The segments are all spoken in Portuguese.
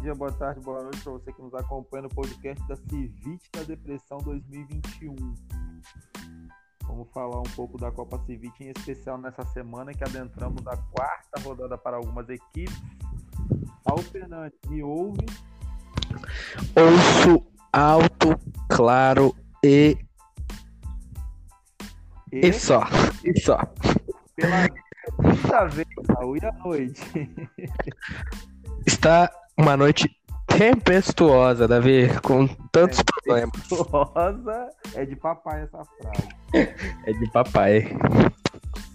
dia, boa tarde, boa noite para você que nos acompanha no podcast da Civite da Depressão 2021. Vamos falar um pouco da Copa Civite, em especial nessa semana que adentramos a quarta rodada para algumas equipes. Paulo Fernandes, me ouve? Ouço alto, claro e. E, e só. E só. Pela quinta vez, Raul, e a noite? Está uma noite tempestuosa, Davi, com tantos problemas. Tempestuosa é de papai essa frase. É de papai.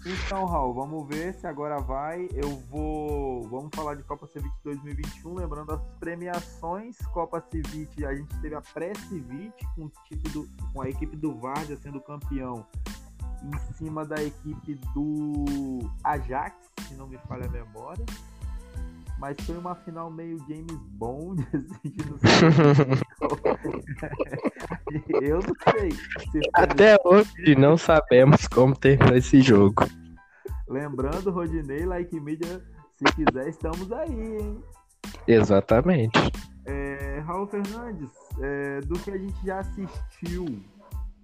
Então, Raul, vamos ver se agora vai. Eu vou. Vamos falar de Copa Civite 2021, lembrando as premiações Copa Civite. A gente teve a pré-Civite com, do... com a equipe do Várzea sendo campeão em cima da equipe do Ajax, se não me falha a memória mas foi uma final meio James Bond, assim, Eu não sei. Até hoje não sabemos como terminou esse jogo. Lembrando, Rodinei, Like Media, se quiser, estamos aí, hein? Exatamente. É, Raul Fernandes, é, do que a gente já assistiu,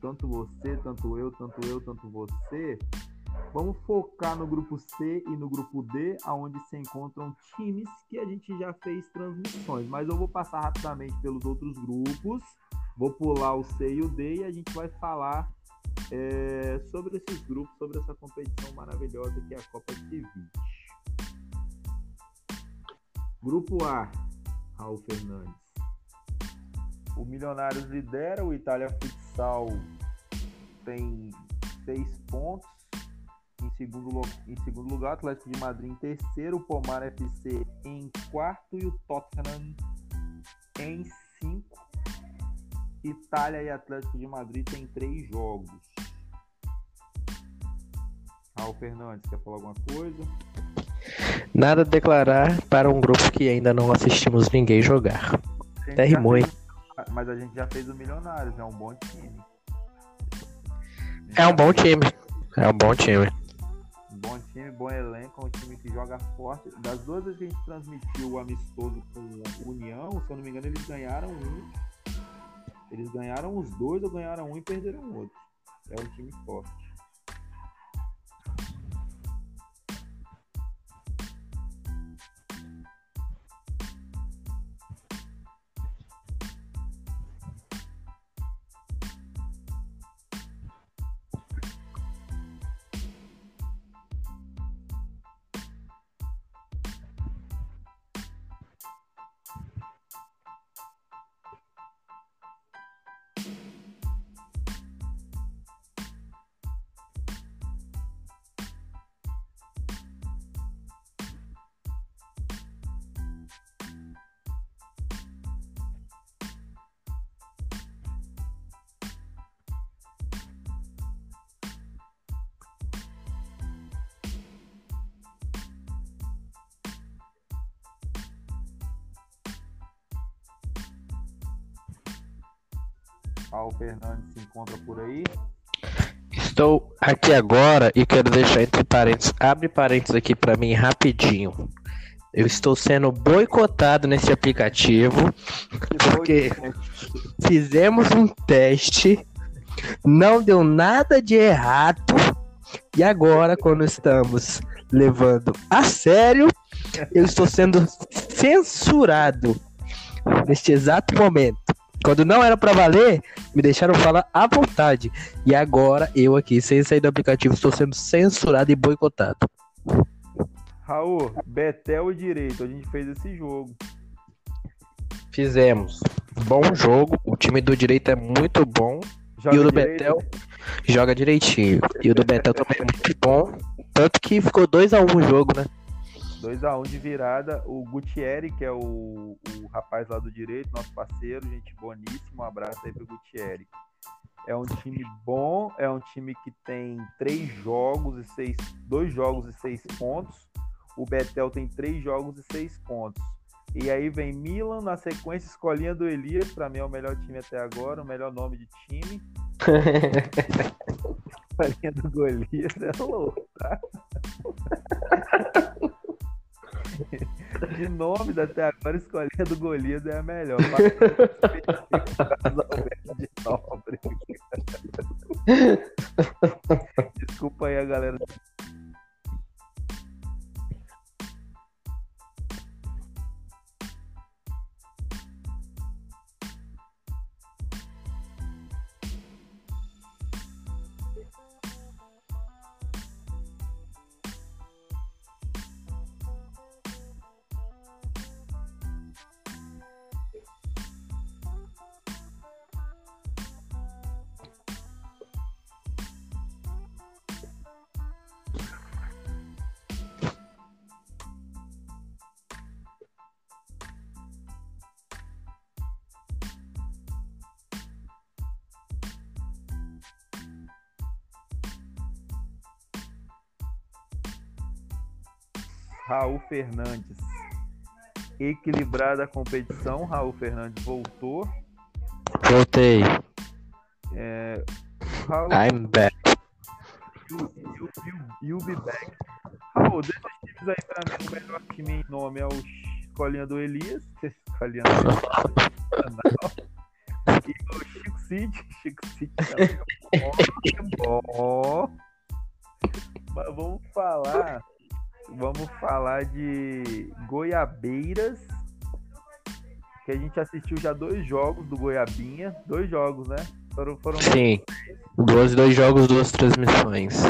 tanto você, tanto eu, tanto eu, tanto você, Vamos focar no grupo C e no grupo D, aonde se encontram times que a gente já fez transmissões. Mas eu vou passar rapidamente pelos outros grupos, vou pular o C e o D e a gente vai falar é, sobre esses grupos, sobre essa competição maravilhosa que é a Copa de 20. Grupo A, Raul Fernandes. O Milionários lidera, o Itália Futsal tem seis pontos segundo, em segundo lugar, Atlético de Madrid em terceiro, o Pomar FC em quarto e o Tottenham em cinco. Itália e Atlético de Madrid tem três jogos. Raul Fernandes, quer falar alguma coisa? Nada a declarar para um grupo que ainda não assistimos ninguém jogar. Até rimou, hein? Mas a gente já fez o Milionários, é um bom time. É um bom time. É um bom time bom time, bom elenco, é um time que joga forte. Das duas vezes que a gente transmitiu o amistoso com União, se eu não me engano, eles ganharam um. Eles ganharam os dois ou ganharam um e perderam o outro. É um time forte. Paulo Fernandes se encontra por aí. Estou aqui agora e quero deixar entre parênteses, abre parênteses aqui para mim rapidinho. Eu estou sendo boicotado nesse aplicativo porque fizemos um teste, não deu nada de errado e agora quando estamos levando a sério, eu estou sendo censurado neste exato momento. Quando não era para valer, me deixaram falar à vontade. E agora eu aqui, sem sair do aplicativo, estou sendo censurado e boicotado. Raul, Betel e Direito, a gente fez esse jogo. Fizemos. Bom jogo. O time do Direito é muito bom. Joga e o do direito. Betel joga direitinho. E o do Betel também é muito bom. Tanto que ficou 2x1 um o jogo, né? 2x1 um de virada. O Gutierre, que é o, o rapaz lá do direito, nosso parceiro, gente boníssimo. Um abraço aí pro Gutierre. É um time bom, é um time que tem três jogos e seis. dois jogos e seis pontos. O Betel tem três jogos e seis pontos. E aí vem Milan na sequência, escolinha do Elias, para mim é o melhor time até agora, o melhor nome de time. escolinha do Golias é louco, tá? de nomes até agora, escolhi a do Golias é a melhor. de nobre. Desculpa aí a galera. Raul Fernandes. Equilibrada a competição, Raul Fernandes voltou. Voltei. É, Raul, I'm back. you, you, you, you be back. Raul, desses times aí pra mim, o melhor time em nome é o Escolinha do Elias. Escolinha do Elias. E o Chico City. Chico City também é bom. Mas vamos falar vamos falar de Goiabeiras. Que a gente assistiu já dois jogos do Goiabinha. Dois jogos, né? Foram, foram Sim. Dois, dois jogos, duas transmissões.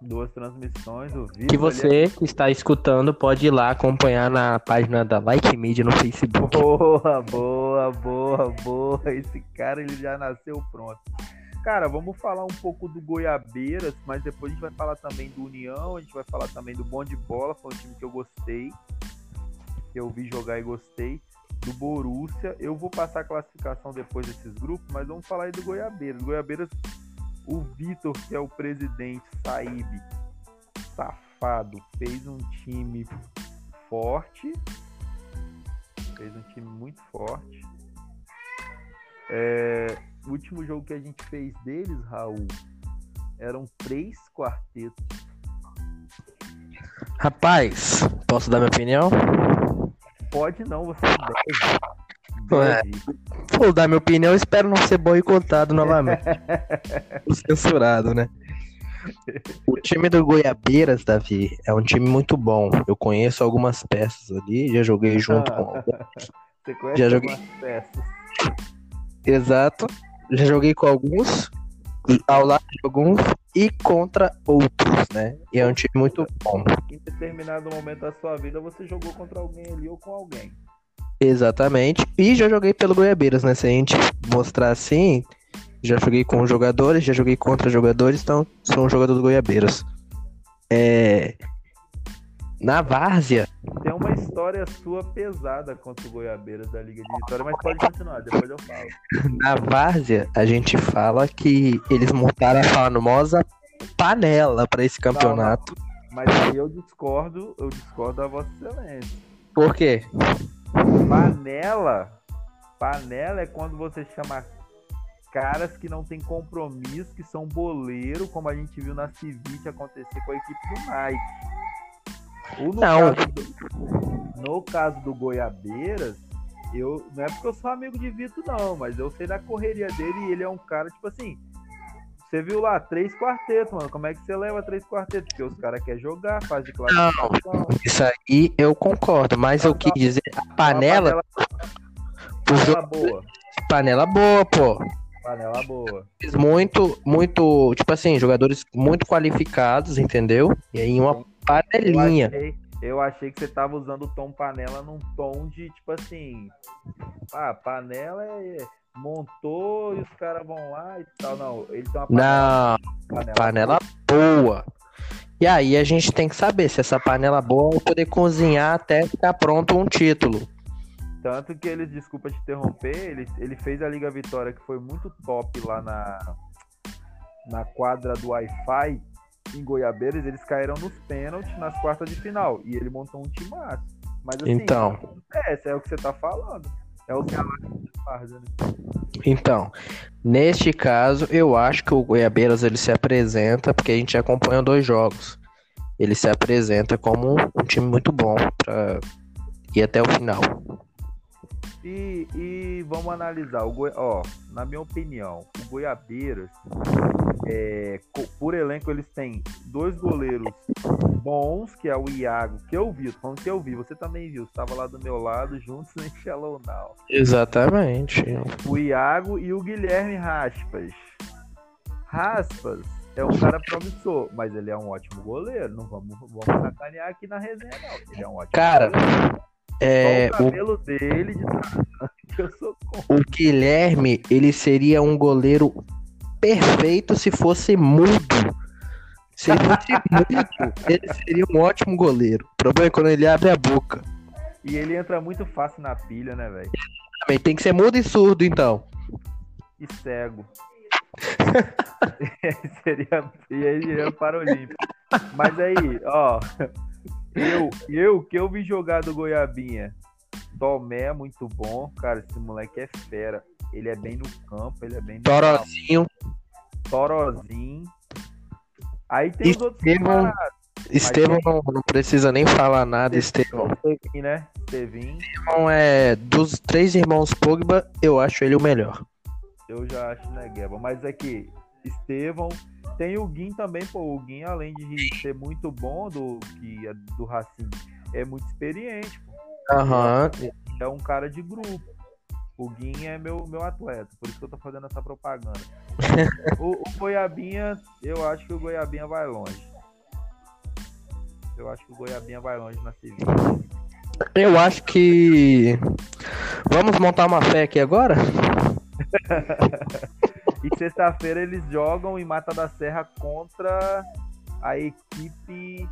Duas transmissões, o vídeo. Que você que está escutando pode ir lá acompanhar na página da Like Media no Facebook. Boa, boa, boa, boa. Esse cara ele já nasceu pronto. Cara, vamos falar um pouco do Goiabeiras, mas depois a gente vai falar também do União, a gente vai falar também do Bom de Bola, foi um time que eu gostei, que eu vi jogar e gostei. Do Borussia, eu vou passar a classificação depois desses grupos, mas vamos falar aí do Goiabeiras. Goiabeiras, o Vitor, que é o presidente, Saíbe, safado, fez um time forte, fez um time muito forte. É, o último jogo que a gente fez deles, Raul, eram três quartetos. Rapaz, posso dar minha opinião? Pode não, você deve. É. deve. Vou dar minha opinião, espero não ser boicotado novamente. Censurado, né? O time do Goiabeiras, Davi, é um time muito bom. Eu conheço algumas peças ali, já joguei junto com. Você conhece Já joguei. algumas peças. Exato. Já joguei com alguns, ao lado de alguns e contra outros, né? E é um time muito bom. Em determinado momento da sua vida, você jogou contra alguém ali ou com alguém. Exatamente. E já joguei pelo Goiabeiras, né? Se a gente mostrar assim, já joguei com jogadores, já joguei contra jogadores, então sou um jogador do Goiabeiras. É... Na Várzea, Tem uma história sua pesada contra o Goiabeiras da Liga de Vitória, mas pode continuar, depois eu falo. na Várzea, a gente fala que eles montaram a famosa panela para esse campeonato. Mas aí eu discordo, eu discordo da Vossa Excelência. Por quê? Panela, panela é quando você chama caras que não tem compromisso, que são boleiro, como a gente viu na Civite acontecer com a equipe do Nike. Ou no, Não. Caso do, no caso do Goiabeiras, eu não é porque eu sou amigo de Vitor, não, mas eu sei da correria dele e ele é um cara, tipo assim. Você viu lá, três quartetos, mano. Como é que você leva três quartetos? Porque os caras querem jogar, faz de classificação. Isso aí eu concordo, mas eu quis dizer a panela, panela boa. panela boa, pô. Panela boa. Muito, muito, tipo assim, jogadores muito qualificados, entendeu? E aí uma Eu panelinha. achei, eu achei que você tava usando o tom panela num tom de tipo assim. Ah, panela é. Montou e os caras vão lá e tal. Não, ele tem uma Não, panela. panela boa. E aí a gente tem que saber se essa panela boa vai poder cozinhar até ficar pronto um título. Tanto que ele, desculpa te interromper, ele, ele fez a Liga Vitória que foi muito top lá na, na quadra do Wi-Fi em Goiabeiras. Eles caíram nos pênaltis nas quartas de final. E ele montou um time massa. Mas assim, Então. é, esse é o que você tá falando. É o que a Farda, né? Então, neste caso, eu acho que o Goiabeiras ele se apresenta, porque a gente acompanha dois jogos. Ele se apresenta como um time muito bom. Pra... ir até o final. E, e vamos analisar. O Goi... Ó, na minha opinião, o Goiabeiras, é, por elenco, eles têm dois goleiros bons, que é o Iago, que eu vi, tô falando que eu vi, você também viu, estava lá do meu lado, juntos em Shallow Now. Exatamente. O Iago e o Guilherme Raspas. Raspas é um cara promissor, mas ele é um ótimo goleiro. Não vamos, vamos sacanear aqui na resenha, não. Ele é um ótimo cara, goleiro. É, o cabelo o... dele de eu sou O Guilherme, ele seria um goleiro perfeito se fosse mudo. Se ele fosse mudo, ele seria um ótimo goleiro. O problema é quando ele abre a boca. E ele entra muito fácil na pilha, né, velho? Também tem que ser mudo e surdo, então. E cego. seria, e aí seria para o Olímpico. Mas aí, ó, eu, eu que eu vi jogar do Goiabinha, Tomé é muito bom, cara, esse moleque é fera. Ele é bem no campo, ele é bem no Torozinho. Torozinho. Aí tem Estevão, os outros Estevão não, não, precisa nem falar nada, Estevão. Estevão, né? Estevão. Estevão é dos três irmãos Pogba, eu acho ele o melhor. Eu já acho, né, Gueba? Mas é que Estevão. Tem o Guin também, pô. O Guin, além de ser muito bom do, é do Racing, é muito experiente, pô. Aham. Uhum. É um cara de grupo. O Guin é meu, meu atleta, por isso que eu tô fazendo essa propaganda. o, o Goiabinha, eu acho que o Goiabinha vai longe. Eu acho que o Goiabinha vai longe na Sevilha. Eu acho que. Vamos montar uma fé aqui agora? e sexta-feira eles jogam em Mata da Serra contra a equipe,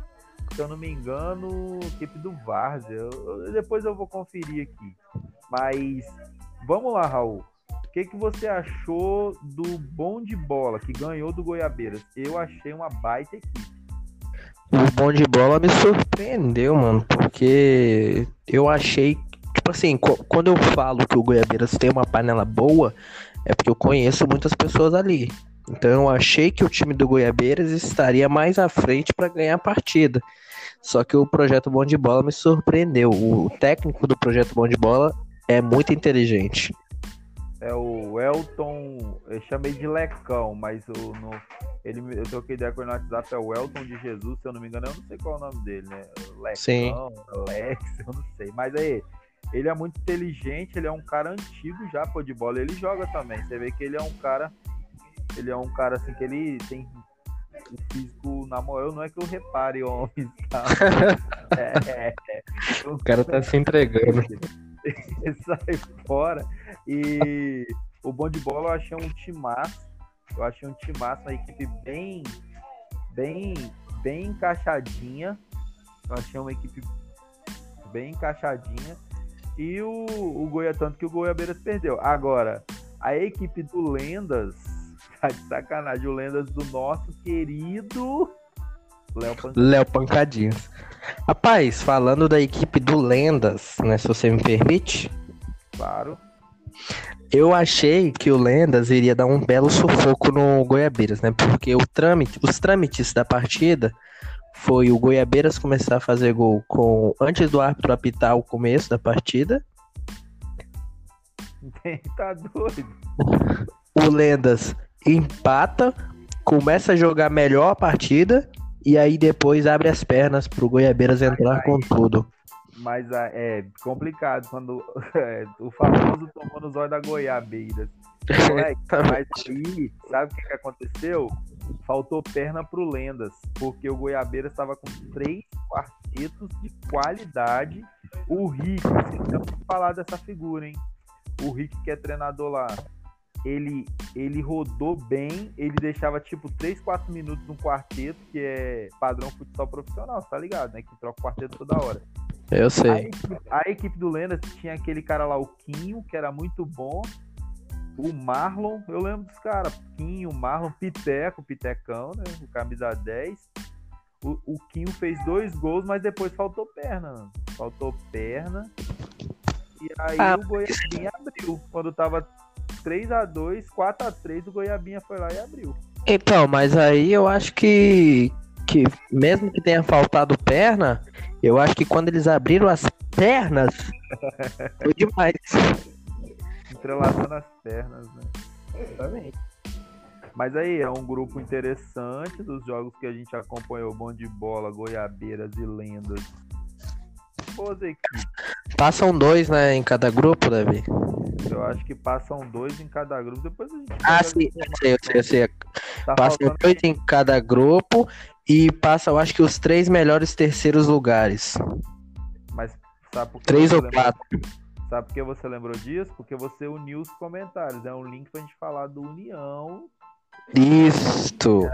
se eu não me engano, equipe do Várzea. Depois eu vou conferir aqui. Mas vamos lá, Raul. O que, que você achou do bom de bola que ganhou do Goiabeiras? Eu achei uma baita equipe. O bom de bola me surpreendeu, mano, porque eu achei tipo assim, quando eu falo que o Goiabeiras tem uma panela boa, é porque eu conheço muitas pessoas ali. Então eu achei que o time do Goiabeiras estaria mais à frente para ganhar a partida. Só que o projeto Bom de Bola me surpreendeu. O técnico do projeto Bom de Bola é muito inteligente. É o Elton, eu chamei de Lecão, mas o, no, ele, eu troquei ideia com ele no WhatsApp, é o Elton de Jesus, se eu não me engano, eu não sei qual é o nome dele, né? Lecão, Sim. Alex, eu não sei. Mas aí, ele é muito inteligente, ele é um cara antigo já, pô, de bola. Ele joga também. Você vê que ele é um cara. Ele é um cara assim que ele tem o físico na moral. Não é que eu repare, homens, tá? é, é, é. O cara tá se entregando. Sai fora. E o bom de bola eu achei um timaço. Eu achei um timaço, uma equipe bem, bem, bem encaixadinha. Eu achei uma equipe bem encaixadinha e o, o Goiás, tanto que o Goiabeiras perdeu. Agora, a equipe do Lendas, tá de sacanagem, o Lendas do nosso querido Léo Pancadinhos. Léo Pancadinhos. Rapaz, falando da equipe do Lendas, né, se você me permite. Claro. Eu achei que o Lendas iria dar um belo sufoco no Goiabeiras, né? Porque o trâmite, os trâmites da partida foi o Goiabeiras começar a fazer gol com antes do árbitro apitar o começo da partida. tá doido. O Lendas empata, começa a jogar melhor a partida e aí depois abre as pernas pro Goiabeiras entrar com tudo. Mas ah, é complicado quando é, o famoso tomou nos olhos da Goiabeiras. Moleque, mas aí, sabe o que, que aconteceu? faltou perna pro Lendas, porque o Goiabeira estava com três quartetos de qualidade. O Rick, vocês falar dessa figura, hein? O Rick, que é treinador lá, ele, ele rodou bem, ele deixava tipo 3, 4 minutos no quarteto, que é padrão futsal profissional, tá ligado, né? Que troca o quarteto toda hora. Eu sei. A equipe, a equipe do Lendas tinha aquele cara lá, o Quinho, que era muito bom, o Marlon, eu lembro dos caras, Quinho, Marlon, Piteco, Pitecão, né? O camisa 10. O, o Quinho fez dois gols, mas depois faltou perna. Faltou perna. E aí ah, o Goiabinha abriu. Quando tava 3x2, 4x3, o Goiabinha foi lá e abriu. Então, mas aí eu acho que, que mesmo que tenha faltado perna, eu acho que quando eles abriram as pernas. Foi demais. Entrelaçando as pernas, né? Exatamente. Mas aí, é um grupo interessante dos jogos que a gente acompanhou: Bom de Bola, Goiabeiras e Lendas. Boas equipes. Passam dois, né, em cada grupo, Davi? Eu acho que passam dois em cada grupo. Depois a gente. Ah, sim, eu sei, eu sei, eu sei. Tá Passam faltando- dois em cada grupo e passam, eu acho que os três melhores terceiros lugares. Mas sabe por que Três ou lembrou- quatro. Sabe por que você lembrou disso? Porque você uniu os comentários. É um link pra gente falar do União. Isto.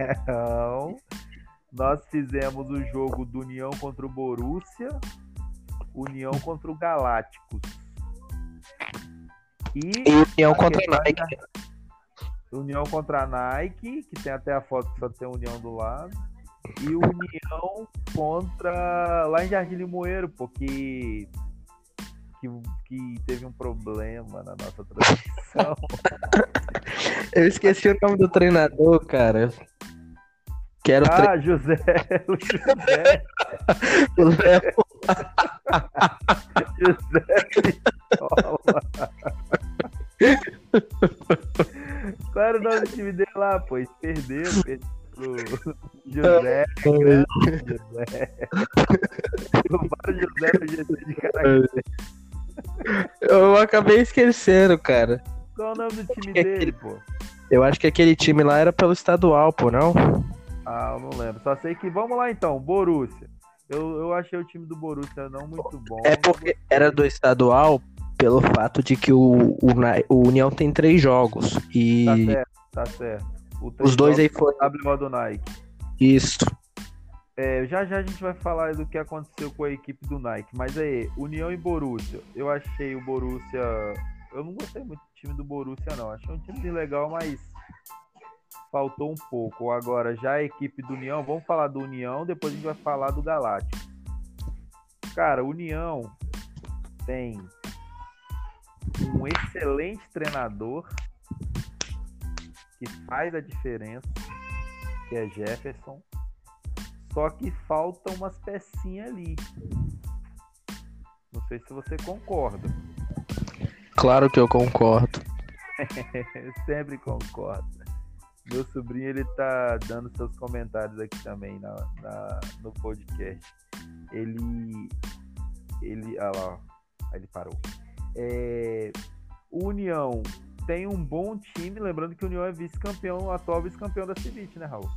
Então, nós fizemos o jogo do União contra o Borussia, União contra o Galácticos. E E União contra Aquele- Nike. União contra a Nike, que tem até a foto que só tem a União do lado. E União contra. lá em Jardim Limoeiro, porque. Que, que teve um problema na nossa transmissão. Eu esqueci o nome do treinador, cara. Que era o ah, José, o José, treinador. José. Qual era o nome do time dele lá, pô? Eles perderam, perderam pro José, grande José. Roubaram José no GT de Caraca. Eu acabei esquecendo, cara. Qual é o nome do time dele, pô? Eu acho que aquele time lá era pelo estadual, pô, não? Ah, eu não lembro. Só sei que. Vamos lá então, Borussia. Eu, eu achei o time do Borussia não muito bom. É porque era do estadual pelo fato de que o, o, o União tem três jogos. Tá E certo, tá certo. Os dois aí foram. WO do Nike. Isso. É, já já a gente vai falar do que aconteceu com a equipe do Nike. Mas aí, União e Borussia. Eu achei o Borussia. Eu não gostei muito do time do Borussia, não. Achei um time legal, mas faltou um pouco. Agora, já a equipe do União, vamos falar do União, depois a gente vai falar do Galáctico. Cara, União tem um excelente treinador que faz a diferença, que é Jefferson. Só que faltam umas pecinhas ali. Não sei se você concorda. Claro que eu concordo. Sempre concordo. Meu sobrinho ele tá dando seus comentários aqui também na, na- no podcast. Ele. Ele. Ah lá, ó. Aí ele parou. É, o União tem um bom time, lembrando que o União é vice-campeão, atual vice-campeão da Civite, né, Raul?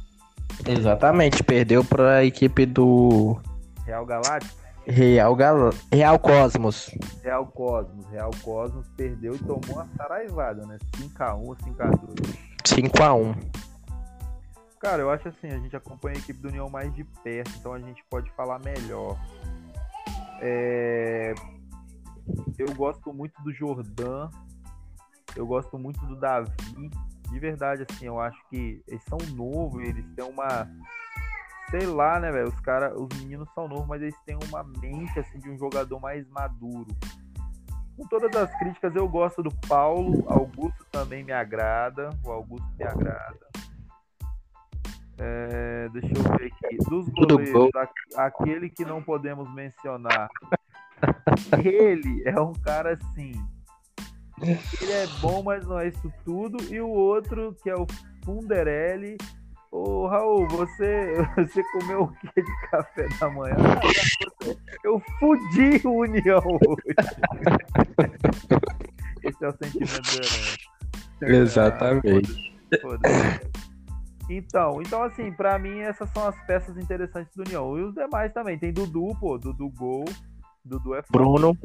Exatamente. Perdeu pra equipe do Real Galáctico, Real, Gal... Real Cosmos. Real Cosmos. Real Cosmos perdeu e tomou uma saraivada, né? 5x1 ou 5x2. 5x1. Cara, eu acho assim, a gente acompanha a equipe do União mais de perto, então a gente pode falar melhor. É, Eu gosto muito do Jordan, eu gosto muito do Davi. De verdade, assim, eu acho que eles são novos, eles têm uma. Sei lá, né, velho? Os caras, os meninos são novos, mas eles têm uma mente assim de um jogador mais maduro. Com todas as críticas, eu gosto do Paulo. Augusto também me agrada. O Augusto me agrada. É, deixa eu ver aqui. Dos goleiros, aquele que não podemos mencionar. Ele é um cara assim. Ele é bom, mas não é isso tudo. E o outro, que é o Funderelli. Ô, Raul, você, você comeu o que de café da manhã? Ah, Eu fudi o União hoje. Esse é o sentimento do herói. Exatamente. Foda-se. Então, então assim, pra mim essas são as peças interessantes do União. E os demais também. Tem Dudu, pô, Dudu Gol. Dudu é foda. Bruno.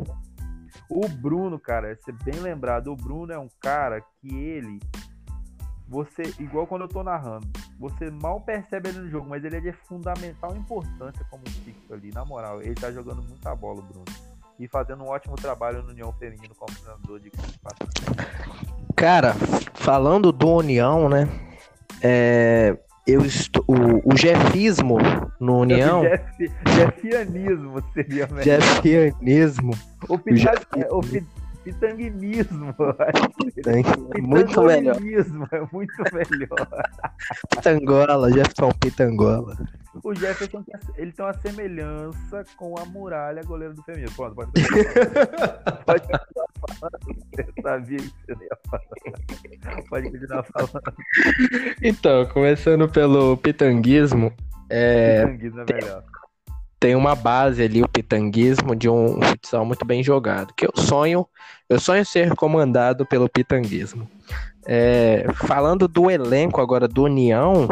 O Bruno, cara, você bem lembrado, o Bruno é um cara que ele. Você, igual quando eu tô narrando, você mal percebe ele no jogo, mas ele é de fundamental importância como fixo ali, na moral. Ele tá jogando muita bola, o Bruno. E fazendo um ótimo trabalho no União Feminino como treinador de Cara, falando do União, né? É, eu estou, o, o jefismo no União, Jeff, Jeffianismo seria melhor. jefianismo, O, Jeff- o pi- pitanguinismo. Muito melhor. É muito melhor. Pitangola, Jefferson Pitangola. O Jefferson ele tem uma semelhança com a muralha goleiro do feminino. Pronto, pode Pode continuar falando. Eu sabia que você ia falar. Pode continuar falando. Então, começando pelo pitanguismo. É... Pitanguismo é melhor tem uma base ali, o pitanguismo, de um futsal muito bem jogado. Que eu sonho, eu sonho ser comandado pelo pitanguismo. É, falando do elenco agora do União,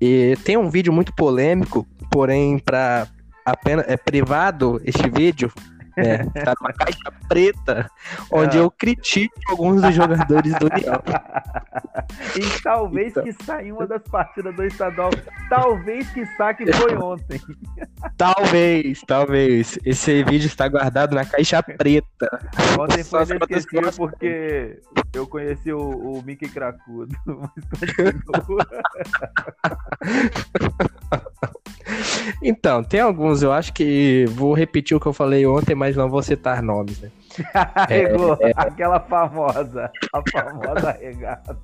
e tem um vídeo muito polêmico, porém para apenas é privado este vídeo, é, tá numa caixa preta, onde é. eu critico alguns dos jogadores do União. E talvez então. que saia uma das partidas do estadual. Talvez que saque foi ontem. Talvez, talvez. Esse vídeo está guardado na caixa preta. Ontem foi inesquecível porque eu conheci o, o Mickey Cracudo. Então, tem alguns, eu acho que vou repetir o que eu falei ontem, mas não vou citar nomes, né? Regou, é, é... aquela famosa, a famosa regata.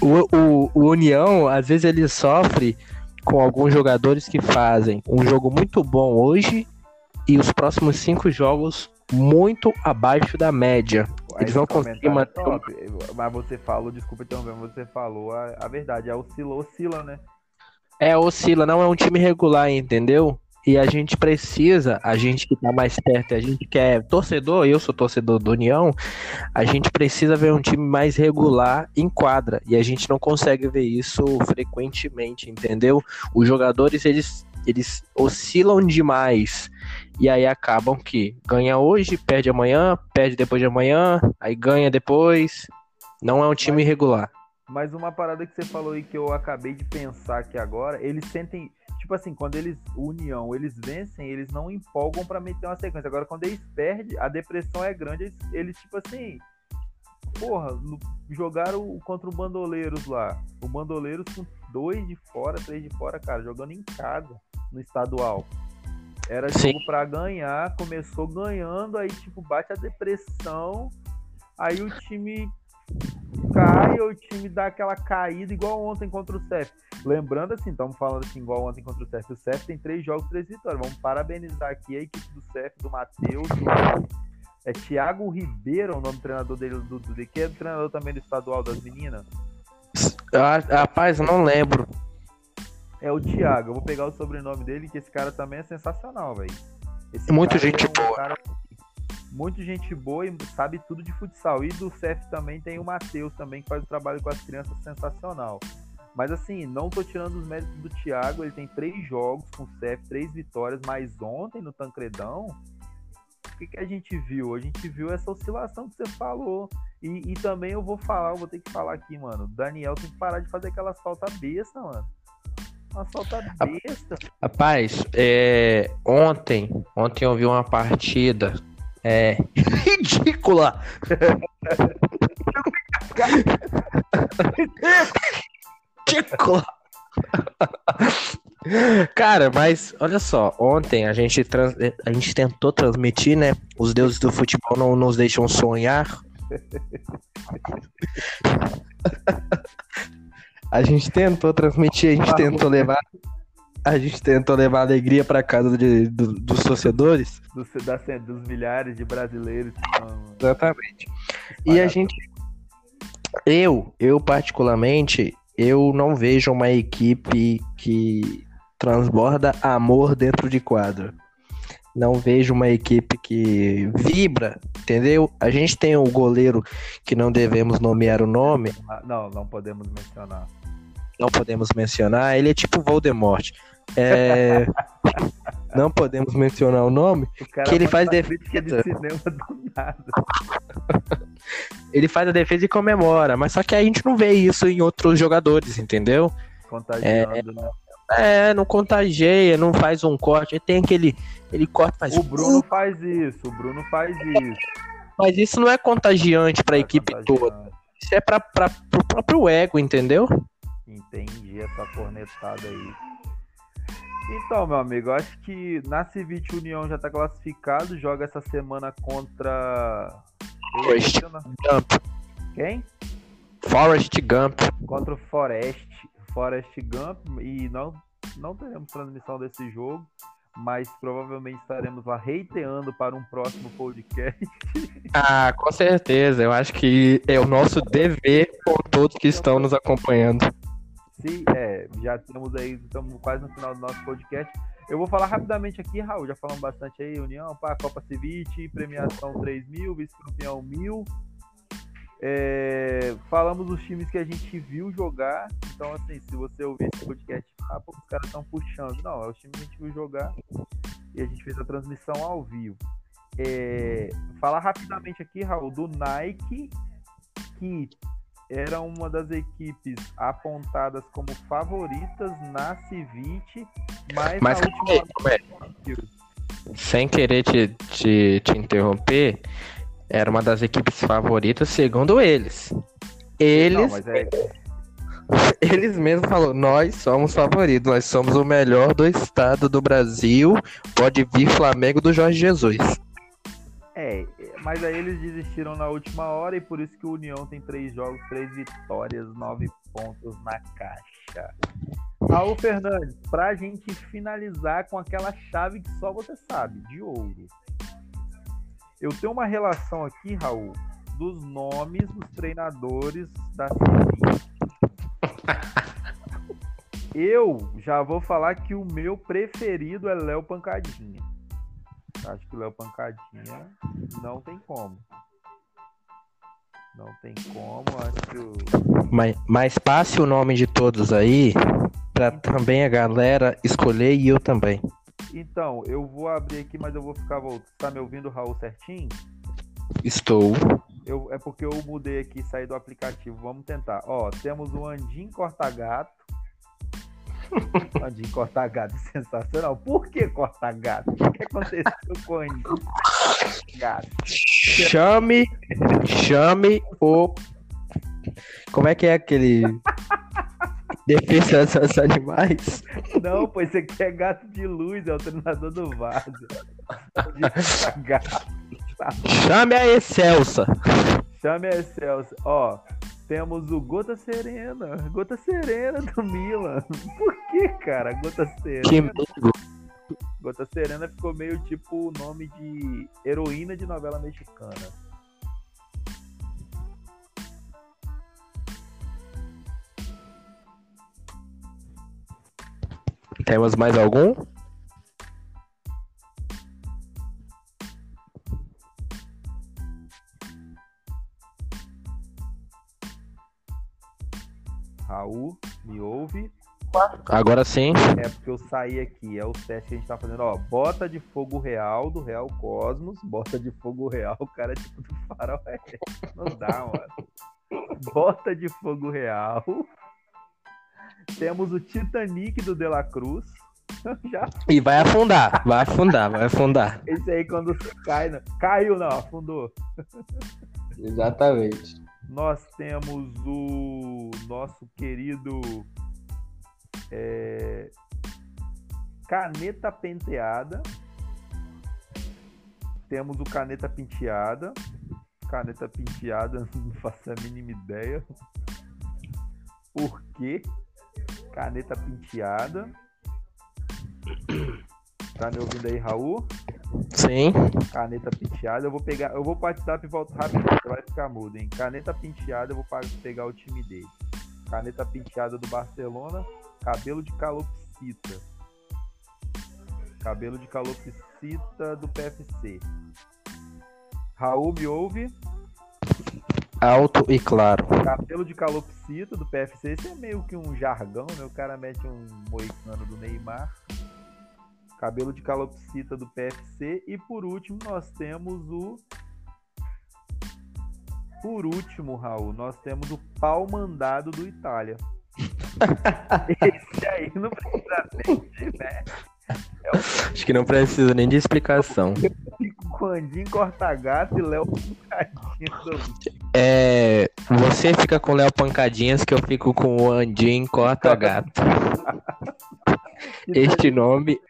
O, o, o União, às vezes, ele sofre com alguns jogadores que fazem um jogo muito bom hoje e os próximos cinco jogos muito abaixo da média. Eles vão conseguir manter. Mas você falou, desculpa interromper, você falou a, a verdade, a oscila, oscila, né? É, oscila, não é um time regular, entendeu? E a gente precisa, a gente que tá mais perto, a gente que é torcedor, eu sou torcedor do União, a gente precisa ver um time mais regular em quadra. E a gente não consegue ver isso frequentemente, entendeu? Os jogadores, eles, eles oscilam demais. E aí acabam que ganha hoje, perde amanhã, perde depois de amanhã, aí ganha depois. Não é um time regular. Mas uma parada que você falou aí que eu acabei de pensar aqui agora, eles sentem, tipo assim, quando eles, União, eles vencem, eles não empolgam para meter uma sequência. Agora, quando eles perdem, a depressão é grande, eles, eles tipo assim, porra, jogaram contra o Bandoleiros lá. O Bandoleiros com dois de fora, três de fora, cara, jogando em casa no estadual. Era Sim. jogo pra ganhar, começou ganhando, aí tipo, bate a depressão, aí o time cai ou o time dá aquela caída igual ontem contra o CEF. Lembrando assim, estamos falando assim igual ontem contra o CEF. O CEF tem três jogos, três vitórias. Vamos parabenizar aqui a equipe do CEF, do Matheus, do... É Thiago Ribeiro o nome do treinador dele, do, do, que é treinador também do estadual das meninas? Ah, rapaz, não lembro. É o Thiago, eu vou pegar o sobrenome dele, que esse cara também é sensacional, velho. Muito gente é um boa. Cara muito gente boa e sabe tudo de futsal. E do CEF também tem o Matheus também, que faz um trabalho com as crianças sensacional. Mas assim, não tô tirando os méritos do Thiago, ele tem três jogos com o CEF, três vitórias, mas ontem no Tancredão, o que, que a gente viu? A gente viu essa oscilação que você falou. E, e também eu vou falar, eu vou ter que falar aqui, mano. O Daniel tem que parar de fazer aquela salta besta, mano. Uma salta besta. Rapaz, é, ontem, ontem eu vi uma partida é ridícula. ridícula. Cara, mas olha só, ontem a gente, trans, a gente tentou transmitir, né? Os deuses do futebol não nos deixam sonhar. a gente tentou transmitir, a gente tentou levar a gente tentou levar alegria para casa de, do, dos torcedores. Dos, dos milhares de brasileiros. Exatamente. E a gente. Eu, eu particularmente, eu não vejo uma equipe que transborda amor dentro de quadro. Não vejo uma equipe que vibra, entendeu? A gente tem o um goleiro que não devemos nomear o nome. Não, não podemos mencionar. Não podemos mencionar. Ele é tipo Voldemort. É... não podemos mencionar o nome, o que ele faz defesa. De ele faz a defesa e comemora, mas só que a gente não vê isso em outros jogadores, entendeu? Contagiando, é, né? É, não contagia, não faz um corte. Ele tem aquele. Ele corta faz. O Bruno faz isso, o Bruno faz isso. Mas isso não é contagiante para a é equipe toda. Isso é para o próprio ego, entendeu? Entendi essa cornetada aí. Então, meu amigo, eu acho que na Civite União já tá classificado, joga essa semana contra. Forest. Gump. Quem? Forest Gump. Contra o Forest, Forest Gump. E não, não teremos transmissão desse jogo, mas provavelmente estaremos lá reiteando para um próximo podcast. Ah, com certeza. Eu acho que é o nosso dever por todos que estão nos acompanhando. Se, é, já temos aí, estamos quase no final do nosso podcast. Eu vou falar rapidamente aqui, Raul, já falamos bastante aí, União, pá, Copa Civite, premiação 3 mil, vice-campeão mil. É, falamos dos times que a gente viu jogar. Então, assim, se você ouvir esse podcast, ah, pô, os caras estão puxando. Não, é o time que a gente viu jogar e a gente fez a transmissão ao vivo. É, falar rapidamente aqui, Raul, do Nike, que era uma das equipes apontadas como favoritas na Civite, mas, Mas na última. Sem querer te, te, te interromper, era uma das equipes favoritas, segundo eles. Eles, Não, é, eles mesmos falaram, nós somos favoritos, nós somos o melhor do estado do Brasil, pode vir Flamengo do Jorge Jesus. É, mas aí eles desistiram na última hora e por isso que o União tem três jogos, três vitórias, nove pontos na caixa. Raul Fernandes, pra gente finalizar com aquela chave que só você sabe, de ouro. Eu tenho uma relação aqui, Raul, dos nomes dos treinadores da. Eu já vou falar que o meu preferido é Léo Pancadinha. Acho que o Léo Pancadinha não tem como. Não tem como, acho Mas, mas passe o nome de todos aí, pra também a galera escolher e eu também. Então, eu vou abrir aqui, mas eu vou ficar voltando. Tá me ouvindo, Raul, certinho? Estou. Eu, é porque eu mudei aqui, saí do aplicativo. Vamos tentar. Ó, temos o Andim Corta-Gato. Andim Corta-Gato é sensacional. Por que Corta-Gato? O que aconteceu com o Corta-Gato? Chame, chame o. Como é que é aquele. Defesa dos animais? Não, pois esse aqui é gato de luz, é o treinador do Vaso. Chame a Excelsa. Chame a Excelsior. Ó, temos o Gota Serena. Gota Serena do Milan. Por que, cara? Gota Serena. Gota Serena ficou meio tipo o nome de heroína de novela mexicana. Temos mais algum? Raul, me ouve? Agora sim. É porque eu saí aqui. É o teste que a gente tá fazendo. Ó, bota de fogo real do Real Cosmos. Bota de fogo real. O cara é tipo do farol. É, não dá, mano. Bota de fogo real. Temos o Titanic do De La Cruz. Já E vai afundar, vai afundar, vai afundar. Esse aí quando cai. Não... Caiu, não, afundou. Exatamente. Nós temos o nosso querido é, Caneta Penteada. Temos o Caneta Penteada. Caneta Penteada, não faço a mínima ideia. Por quê? Caneta Penteada. Tá me ouvindo aí, Raul? Sim. Caneta penteada, eu vou pegar. Eu vou WhatsApp e volto rápido, você vai ficar mudo, hein? Caneta penteada, eu vou pegar o time dele. Caneta penteada do Barcelona, cabelo de calopsita. Cabelo de calopsita do PFC. Raul me ouve. Alto e claro. Cabelo de calopsita do PFC. Esse é meio que um jargão, né? O cara mete um moicano do Neymar. Cabelo de calopsita do PFC. E por último, nós temos o. Por último, Raul, nós temos o pau mandado do Itália. Esse aí não precisa nem de, né? Acho que não precisa nem de explicação. Fico com Andim Cortagato e Léo Picadinho do É, você fica com o Léo Pancadinhas que eu fico com o Andim Corta Gato. este nome.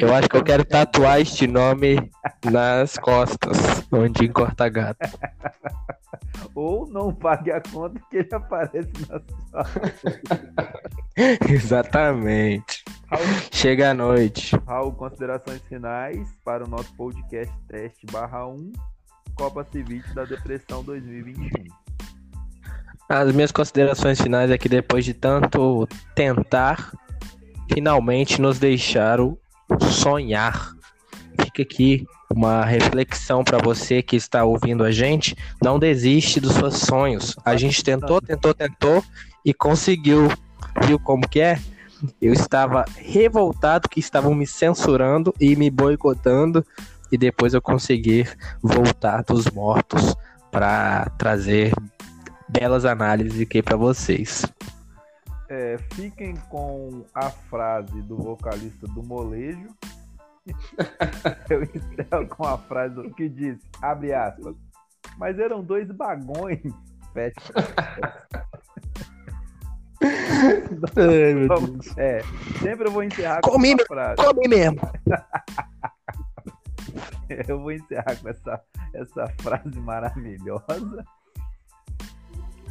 Eu acho que eu quero tatuar este nome nas costas, onde encorta gato. Ou não pague a conta que ele aparece na sua. Exatamente. Raul, Chega à noite. Raul, considerações finais para o nosso podcast teste barra 1 Copa Civic da Depressão 2021. As minhas considerações finais é que depois de tanto tentar, finalmente nos deixaram sonhar. Fica aqui uma reflexão para você que está ouvindo a gente. Não desiste dos seus sonhos. A gente tentou, tentou, tentou e conseguiu. Viu como que é? Eu estava revoltado que estavam me censurando e me boicotando e depois eu consegui voltar dos mortos para trazer belas análises aqui para vocês. É, fiquem com a frase do vocalista do molejo. Eu encerro com a frase do- que diz, abre aspas, mas eram dois bagões. Fecha. É, sempre eu vou encerrar com Comi, essa meu- frase. Come mesmo. Eu vou encerrar com essa, essa frase maravilhosa.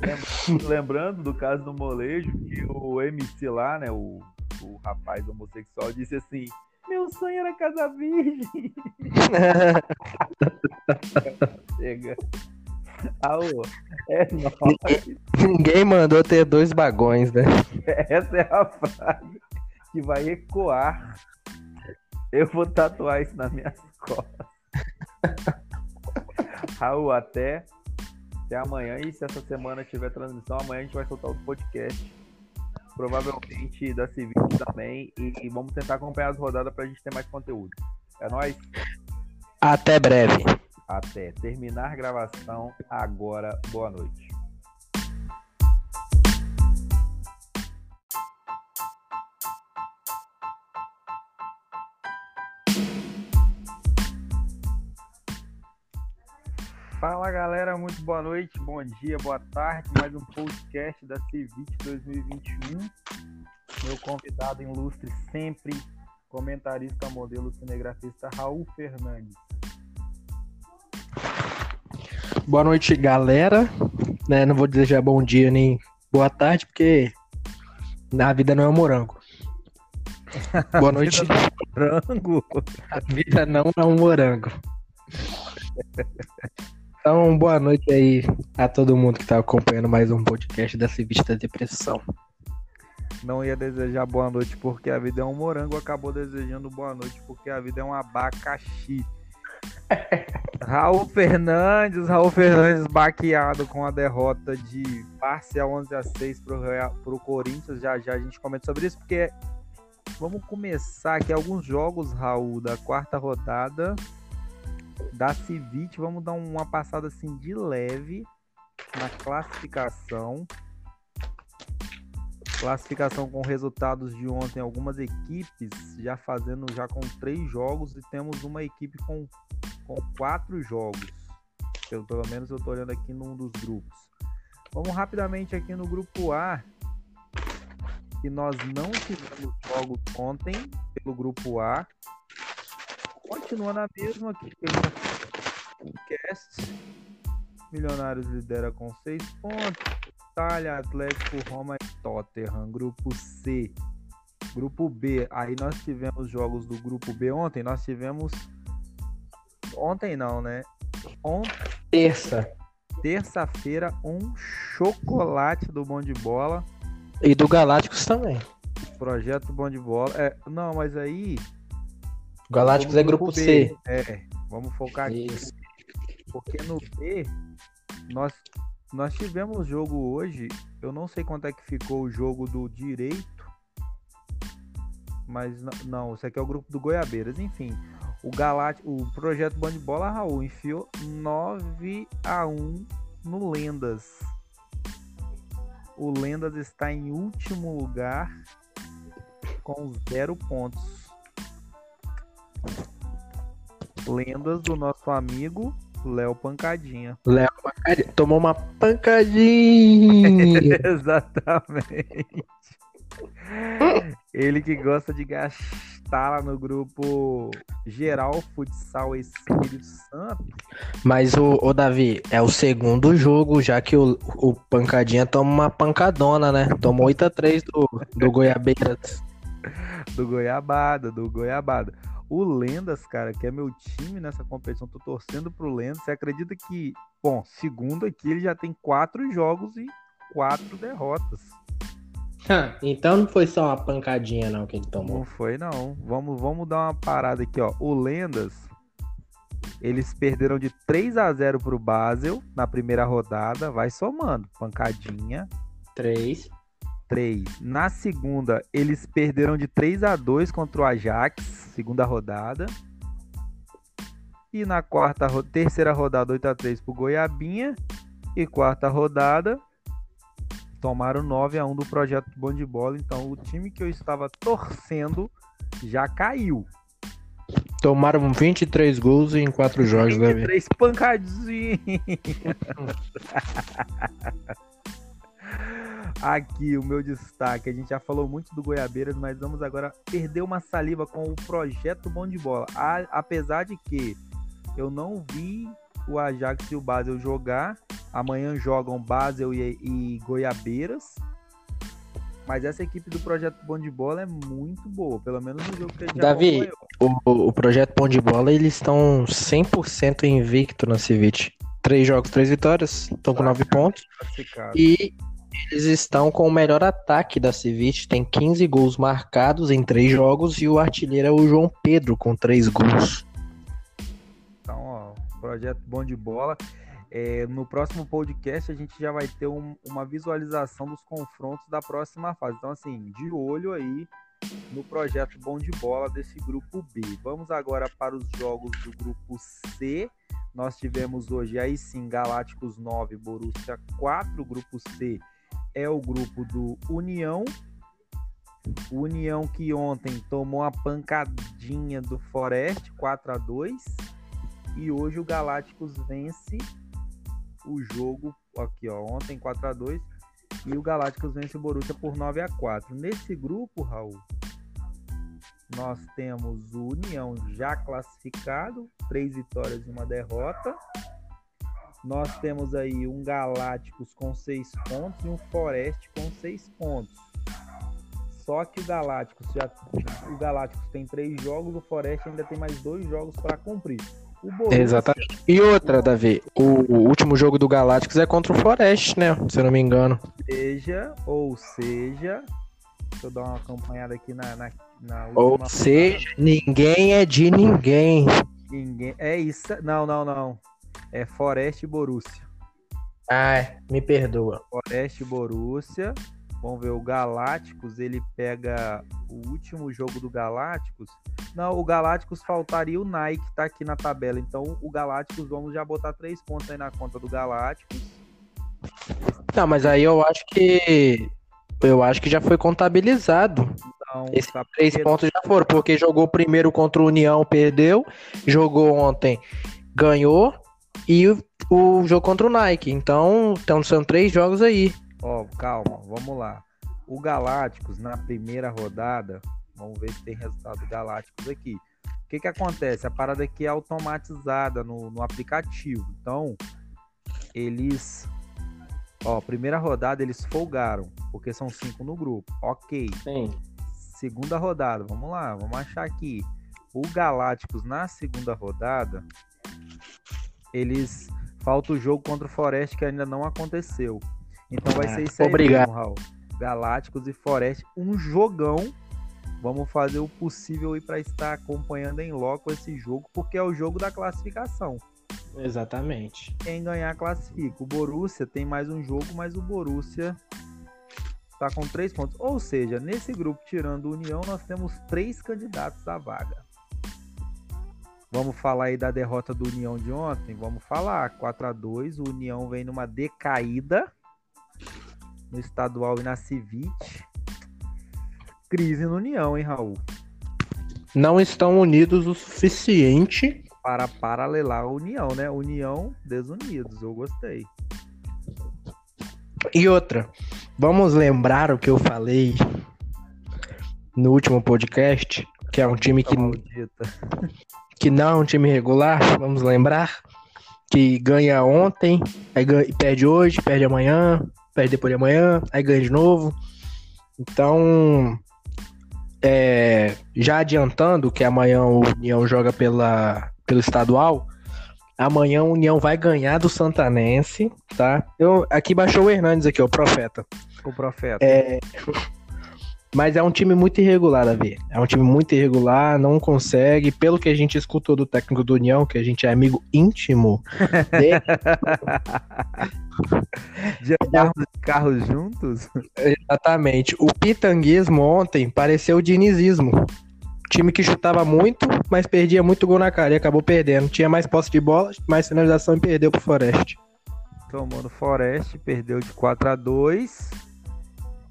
Lem- Lembrando do caso do molejo, que o MC lá, né, o, o rapaz homossexual, disse assim: Meu sonho era casar virgem. Chega. Aô, é nóis. Ninguém mandou ter dois bagões, né? Essa é a frase que vai ecoar. Eu vou tatuar isso nas minhas costas. Raul, até, até amanhã. E se essa semana tiver transmissão, amanhã a gente vai soltar outro podcast. Provavelmente da Civil também. E, e vamos tentar acompanhar as rodadas pra gente ter mais conteúdo. É nóis? Até breve. Até terminar a gravação agora. Boa noite. Fala galera, muito boa noite, bom dia, boa tarde. Mais um podcast da Civit 2021. Meu convidado ilustre sempre, comentarista, modelo, cinegrafista Raul Fernandes. Boa noite, galera. Né, não vou desejar bom dia nem boa tarde, porque na vida não é um morango. Boa noite. Frango. A vida não é um morango. Então, boa noite aí a todo mundo que tá acompanhando mais um podcast da Civite da Depressão. Não ia desejar boa noite porque a vida é um morango, acabou desejando boa noite porque a vida é um abacaxi. Raul Fernandes, Raul Fernandes baqueado com a derrota de parcial 11 a 6 pro, Real- pro Corinthians. Já já a gente comenta sobre isso, porque vamos começar aqui alguns jogos, Raul, da quarta rodada da Civit. Vamos dar uma passada assim de leve na classificação. Classificação com resultados de ontem, algumas equipes já fazendo já com três jogos e temos uma equipe com, com quatro jogos. Eu, pelo menos eu tô olhando aqui num dos grupos. Vamos rapidamente aqui no grupo A, que nós não tivemos jogos ontem pelo grupo A. Continua na mesma que a gente podcast. Milionários lidera com seis pontos. Itália, Atlético, Roma e Tottenham. Grupo C. Grupo B. Aí nós tivemos jogos do grupo B ontem. Nós tivemos. Ontem não, né? Ontem, Terça. terça-feira, um chocolate do Bom de Bola. E do Galácticos também. Projeto Bom de Bola. É, não, mas aí. Galácticos é grupo C. É, vamos focar aqui. Isso. Porque no B, nós, nós tivemos jogo hoje. Eu não sei quanto é que ficou o jogo do direito. Mas não, esse aqui é o grupo do Goiabeiras. Enfim, o Galat, o projeto Band de Bola Raul enfiou 9 a 1 no Lendas. O Lendas está em último lugar com zero pontos. Lendas do nosso amigo Léo Pancadinha. Léo pancadinha. tomou uma pancadinha. Exatamente. Ele que gosta de gastar lá no grupo Geral Futsal Espírito Santo. Mas o, o Davi, é o segundo jogo, já que o, o Pancadinha toma uma pancadona, né? Tomou 8x3 do, do Goiabeiras. do Goiabada, do Goiabada. O Lendas, cara, que é meu time nessa competição, tô torcendo pro Lendas. Você acredita que, bom, segundo aqui, ele já tem quatro jogos e quatro derrotas. então não foi só uma pancadinha, não, que ele tomou. Não foi, não. Vamos, vamos dar uma parada aqui, ó. O Lendas, eles perderam de 3 a 0 pro Basel na primeira rodada. Vai somando. Pancadinha. 3. 3. Na segunda, eles perderam de 3 a 2 contra o Ajax, segunda rodada. E na quarta, terceira rodada, 8 a 3 pro Goiabinha. E quarta rodada, tomaram 9 a 1 do projeto Bom de Bola. Então, o time que eu estava torcendo já caiu. Tomaram 23 gols em 4 jogos, né? 23 pancadinhas. Aqui o meu destaque. A gente já falou muito do Goiabeiras, mas vamos agora perder uma saliva com o projeto Bom de Bola. A, apesar de que eu não vi o Ajax e o Basel jogar. Amanhã jogam Basel e, e Goiabeiras. Mas essa equipe do Projeto Bom de Bola é muito boa, pelo menos no jogo que a gente Davi, o, o Projeto Bom de Bola, eles estão 100% invicto na Civit. Três jogos, três vitórias, estão com nove pontos. E eles estão com o melhor ataque da Civit, tem 15 gols marcados em três jogos e o artilheiro é o João Pedro com três gols. Então, ó, projeto bom de bola. É, no próximo podcast a gente já vai ter um, uma visualização dos confrontos da próxima fase. Então, assim, de olho aí no projeto Bom de Bola desse grupo B. Vamos agora para os jogos do grupo C. Nós tivemos hoje aí sim Galácticos 9, Borussia 4. Grupo C é o grupo do União. União que ontem tomou a pancadinha do Forest 4 a 2 e hoje o Galácticos vence o jogo aqui, ó, ontem 4 a 2 e o Galácticos vence o Borussia por 9 a 4. Nesse grupo, Raul, nós temos o União já classificado, três vitórias e uma derrota. Nós temos aí um Galácticos com seis pontos e um Forest com seis pontos. Só que o Galácticos já o Galácticos tem três jogos, o Forest ainda tem mais dois jogos para cumprir. Borussia... Exatamente. E outra, Davi, o, o, último jogo do Galácticos é contra o Forest, né? Se eu não me engano. Seja, ou seja, deixa eu dar uma acompanhada aqui na, na, na Ou seja, ninguém é de ninguém. Ninguém. É isso. Não, não, não. É Forest e Borussia. Ai, me perdoa. Forest e Borussia. Vamos ver, o Galácticos, ele pega o último jogo do Galácticos. Não, o Galácticos faltaria o Nike, tá aqui na tabela. Então, o Galácticos, vamos já botar três pontos aí na conta do Galácticos. Não, mas aí eu acho que. Eu acho que já foi contabilizado. Não, Esses tá três pontos já foram, porque jogou primeiro contra o União, perdeu. Jogou ontem, ganhou. E o, o jogo contra o Nike. Então, então são três jogos aí. Ó, oh, calma, vamos lá. O Galácticos, na primeira rodada, vamos ver se tem resultado Galácticos aqui. O que que acontece? A parada aqui é automatizada no, no aplicativo. Então, eles... Ó, primeira rodada eles folgaram, porque são cinco no grupo. Ok. Sim. Segunda rodada, vamos lá, vamos achar aqui. O Galácticos na segunda rodada, eles falta o jogo contra o Forest que ainda não aconteceu. Então vai ser isso aí Obrigado. mesmo, Raul. Galácticos e Forest, um jogão. Vamos fazer o possível aí para estar acompanhando em loco esse jogo, porque é o jogo da classificação. Exatamente. Quem ganhar classifica. O Borussia tem mais um jogo, mas o Borussia está com três pontos. Ou seja, nesse grupo, tirando o União, nós temos três candidatos à vaga. Vamos falar aí da derrota do União de ontem? Vamos falar. 4 a 2 O União vem numa decaída no estadual e na Civite. Crise no União, hein, Raul? Não estão unidos o suficiente para paralelar a União, né? União desunidos, eu gostei. E outra, vamos lembrar o que eu falei no último podcast, que é um time que, que não é um time regular, vamos lembrar, que ganha ontem, aí ganha, perde hoje, perde amanhã, perde depois de amanhã, aí ganha de novo. Então, é, já adiantando que amanhã o União joga pela, pelo estadual, amanhã o União vai ganhar do Santanense, tá? Eu, aqui baixou o Hernandes aqui, o profeta. O profeta. É, mas é um time muito irregular, Davi. É um time muito irregular, não consegue. Pelo que a gente escutou do técnico do União, que a gente é amigo íntimo dele. De andarmos carros juntos? Exatamente. O pitanguismo ontem pareceu o dinizismo. Time que chutava muito, mas perdia muito gol na cara e acabou perdendo. Tinha mais posse de bola, mais finalização e perdeu pro Forest. Tomou no Forest, perdeu de 4 a 2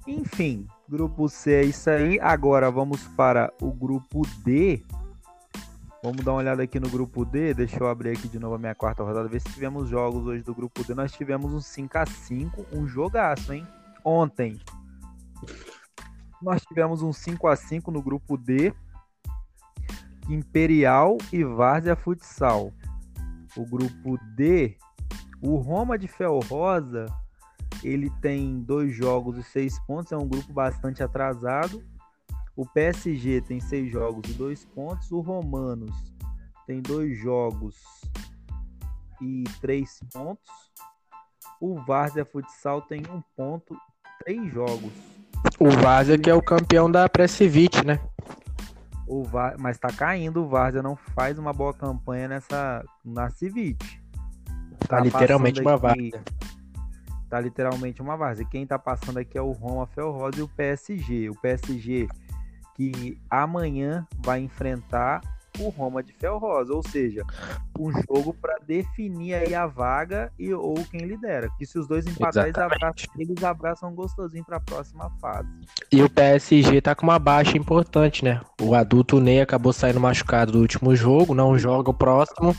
Enfim, grupo C é isso aí. Agora vamos para o grupo D. Vamos dar uma olhada aqui no grupo D. Deixa eu abrir aqui de novo a minha quarta rodada, ver se tivemos jogos hoje do grupo D. Nós tivemos um 5 a 5 um jogaço, hein? Ontem. Nós tivemos um 5 a 5 no grupo D. Imperial e Várzea Futsal. O grupo D, o Roma de Fel Rosa, ele tem dois jogos e seis pontos, é um grupo bastante atrasado. O PSG tem seis jogos e dois pontos. O Romanos tem dois jogos e três pontos. O Várzea Futsal tem um ponto, três jogos. O Várzea que é o campeão da Pressivit, né? O Var... Mas tá caindo, o Várzea não faz uma boa campanha nessa na Civit. Tá, tá literalmente uma Várzea. Tá literalmente uma Várzea. Quem tá passando aqui é o Roma Felrosa e o PSG. O PSG que amanhã vai enfrentar o Roma de Fel Rosa, ou seja, um jogo para definir aí a vaga e ou quem lidera. Que se os dois empatarem, eles abraçam, eles abraçam gostosinho para a próxima fase. E o PSG tá com uma baixa importante, né? O adulto Ney acabou saindo machucado do último jogo, não joga o próximo.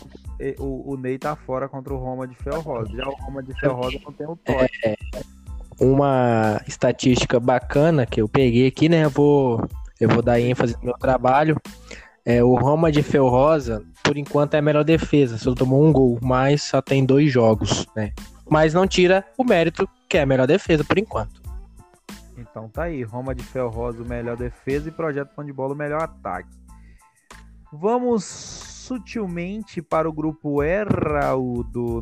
O, o Ney tá fora contra o Roma de Fel Rosa. Já o Roma de Fel Rosa não tem o toque. É, uma estatística bacana que eu peguei aqui, né? Eu vou, eu vou dar ênfase no meu trabalho. É, o Roma de Rosa, por enquanto, é a melhor defesa. Só tomou um gol, mas só tem dois jogos, né? Mas não tira o mérito que é a melhor defesa por enquanto. Então tá aí, Roma de Rosa, o melhor defesa e Projeto Pão de Bola, melhor ataque. Vamos sutilmente para o grupo E.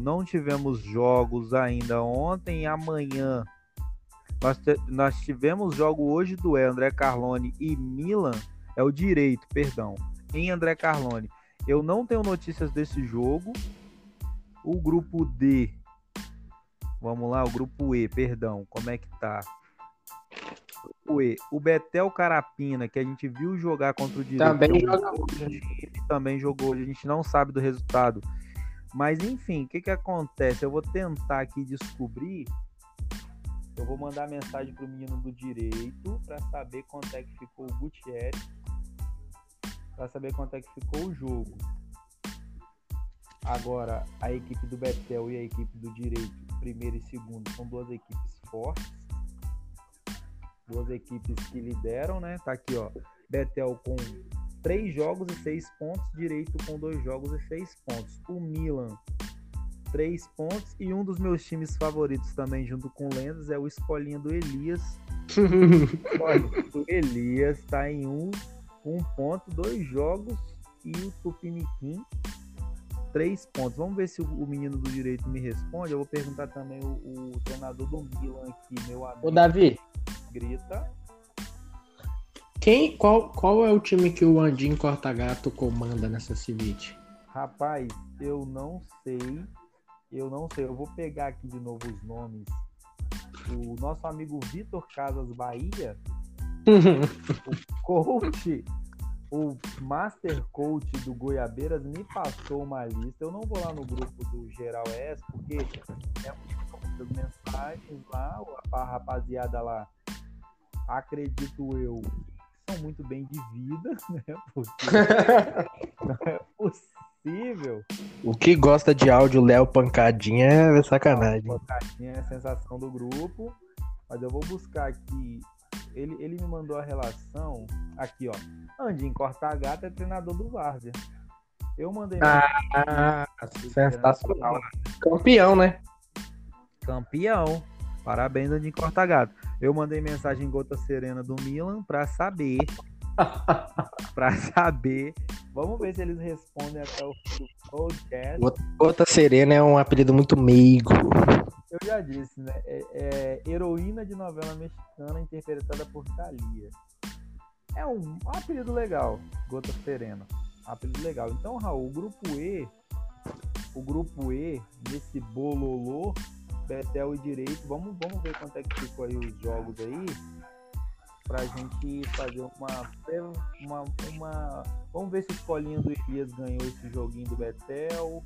Não tivemos jogos ainda ontem e amanhã. Nós, nós tivemos jogo hoje do E, André Carlone e Milan. É o direito, perdão em André Carlone. Eu não tenho notícias desse jogo. O grupo D. Vamos lá, o grupo E, perdão. Como é que tá? O E. O Betel Carapina, que a gente viu jogar contra o Direito. Também joga hoje. Também jogou hoje. A gente não sabe do resultado. Mas enfim, o que, que acontece? Eu vou tentar aqui descobrir. Eu vou mandar mensagem pro menino do direito para saber quanto é que ficou o Gutierrez para saber quanto é que ficou o jogo. Agora, a equipe do Betel e a equipe do Direito, primeiro e segundo, são duas equipes fortes. Duas equipes que lideram, né? Tá aqui, ó. Betel com três jogos e seis pontos, Direito com dois jogos e seis pontos. O Milan, três pontos. E um dos meus times favoritos também, junto com o Lendas, é o Escolinha do Elias. o Elias tá em um um ponto, dois jogos e o Tupiniquim três pontos. Vamos ver se o, menino do direito me responde. Eu vou perguntar também o, o treinador do Milan aqui, meu amigo. Ô, Davi. Grita. Quem, qual, qual é o time que o Andim Cortagato comanda nessa Civite? Rapaz, eu não sei. Eu não sei. Eu vou pegar aqui de novo os nomes. O nosso amigo Vitor Casas Bahia o coach, o master coach do Goiabeiras me passou uma lista. Eu não vou lá no grupo do Geral S, porque é muitas mensagens lá, a rapaziada lá, acredito eu, são muito bem de vida, né? Porque não é possível. O que gosta de áudio Léo Pancadinha é sacanagem. Pancadinha é a sensação do grupo. Mas eu vou buscar aqui ele, ele me mandou a relação. Aqui, ó. Andinho Corta-Gata é treinador do Várzea. Eu mandei. Ah, sensacional. Campeão, né? Campeão. Parabéns, Andinho Corta-Gato. Eu mandei mensagem Gota Serena do Milan para saber. para saber. Vamos ver se eles respondem até o fim do podcast. Gota Serena é um apelido muito meigo. Já disse, né? É, é heroína de novela mexicana interpretada por Thalia. É um, um apelido legal, Gota Serena. Apelido legal. Então, Raul, o grupo E, o grupo E, nesse bololô, Betel e Direito, vamos, vamos ver quanto é que ficou aí os jogos aí, pra gente fazer uma, uma, uma vamos ver se o escolinho do Elias ganhou esse joguinho do Betel.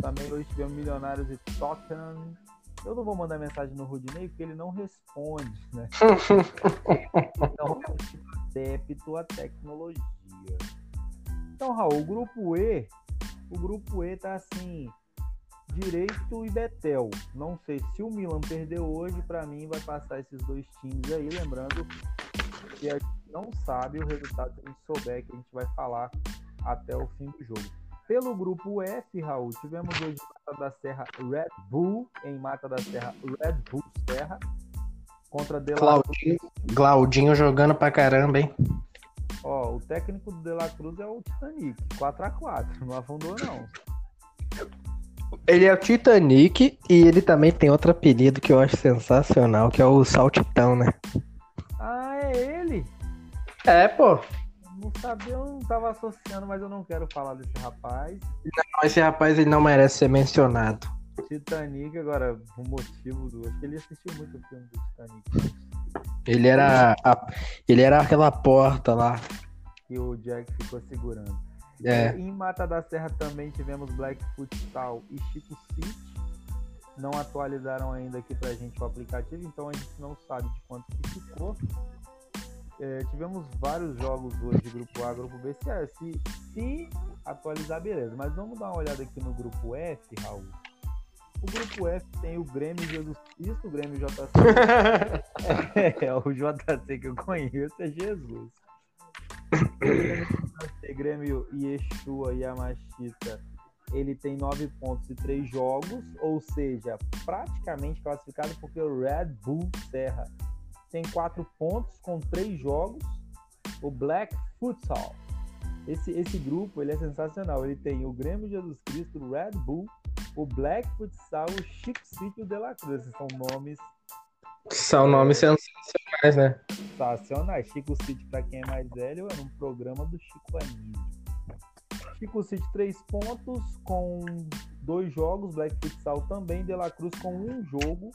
Também hoje tivemos Milionários e Tottenham. Eu não vou mandar mensagem no Rudinei porque ele não responde, né? então é adepto à tecnologia. Então, Raul, o grupo E, o grupo E tá assim, Direito e Betel. Não sei se o Milan perder hoje, para mim vai passar esses dois times aí, lembrando que a gente não sabe o resultado que a gente souber que a gente vai falar até o fim do jogo. Pelo grupo F, Raul, tivemos hoje Mata da Serra Red Bull, em Mata da Serra Red Bull Serra, contra De La Claudinho, Claudinho jogando pra caramba, hein? Ó, o técnico do De La Cruz é o Titanic, 4x4, não afundou não. Ele é o Titanic e ele também tem outro apelido que eu acho sensacional, que é o Saltitão, né? Ah, é ele? É, pô não sabia, eu não tava associando, mas eu não quero falar desse rapaz. Não, esse rapaz ele não merece ser mencionado. Titanic, agora, o motivo do. Acho que ele assistiu muito o filme do Titanic. Ele era. A, ele era aquela porta lá. Que o Jack ficou segurando. É. Em Mata da Serra também tivemos Black Futsal e Chico City. Não atualizaram ainda aqui pra gente o aplicativo, então a gente não sabe de quanto que ficou é, tivemos vários jogos hoje, grupo A, grupo B. Se, se, se atualizar, beleza. Mas vamos dar uma olhada aqui no grupo F, Raul. O grupo F tem o Grêmio Jesus Cristo, o Grêmio JC. é, é, o JC que eu conheço é Jesus. O Grêmio Yeshua Yamashita, ele tem nove pontos e três jogos, ou seja, praticamente classificado porque o Red Bull Serra tem quatro pontos com três jogos. O Black Futsal. Esse, esse grupo ele é sensacional. Ele tem o Grêmio Jesus Cristo, o Red Bull, o Black Futsal, o Chico City e o De La Cruz. Esses são nomes. São nomes sensacionais, né? Sensacionais. Chico City, para quem é mais velho, é um programa do Chico Anísio. Chico City, três pontos com dois jogos. Black Futsal também. De La Cruz com um jogo,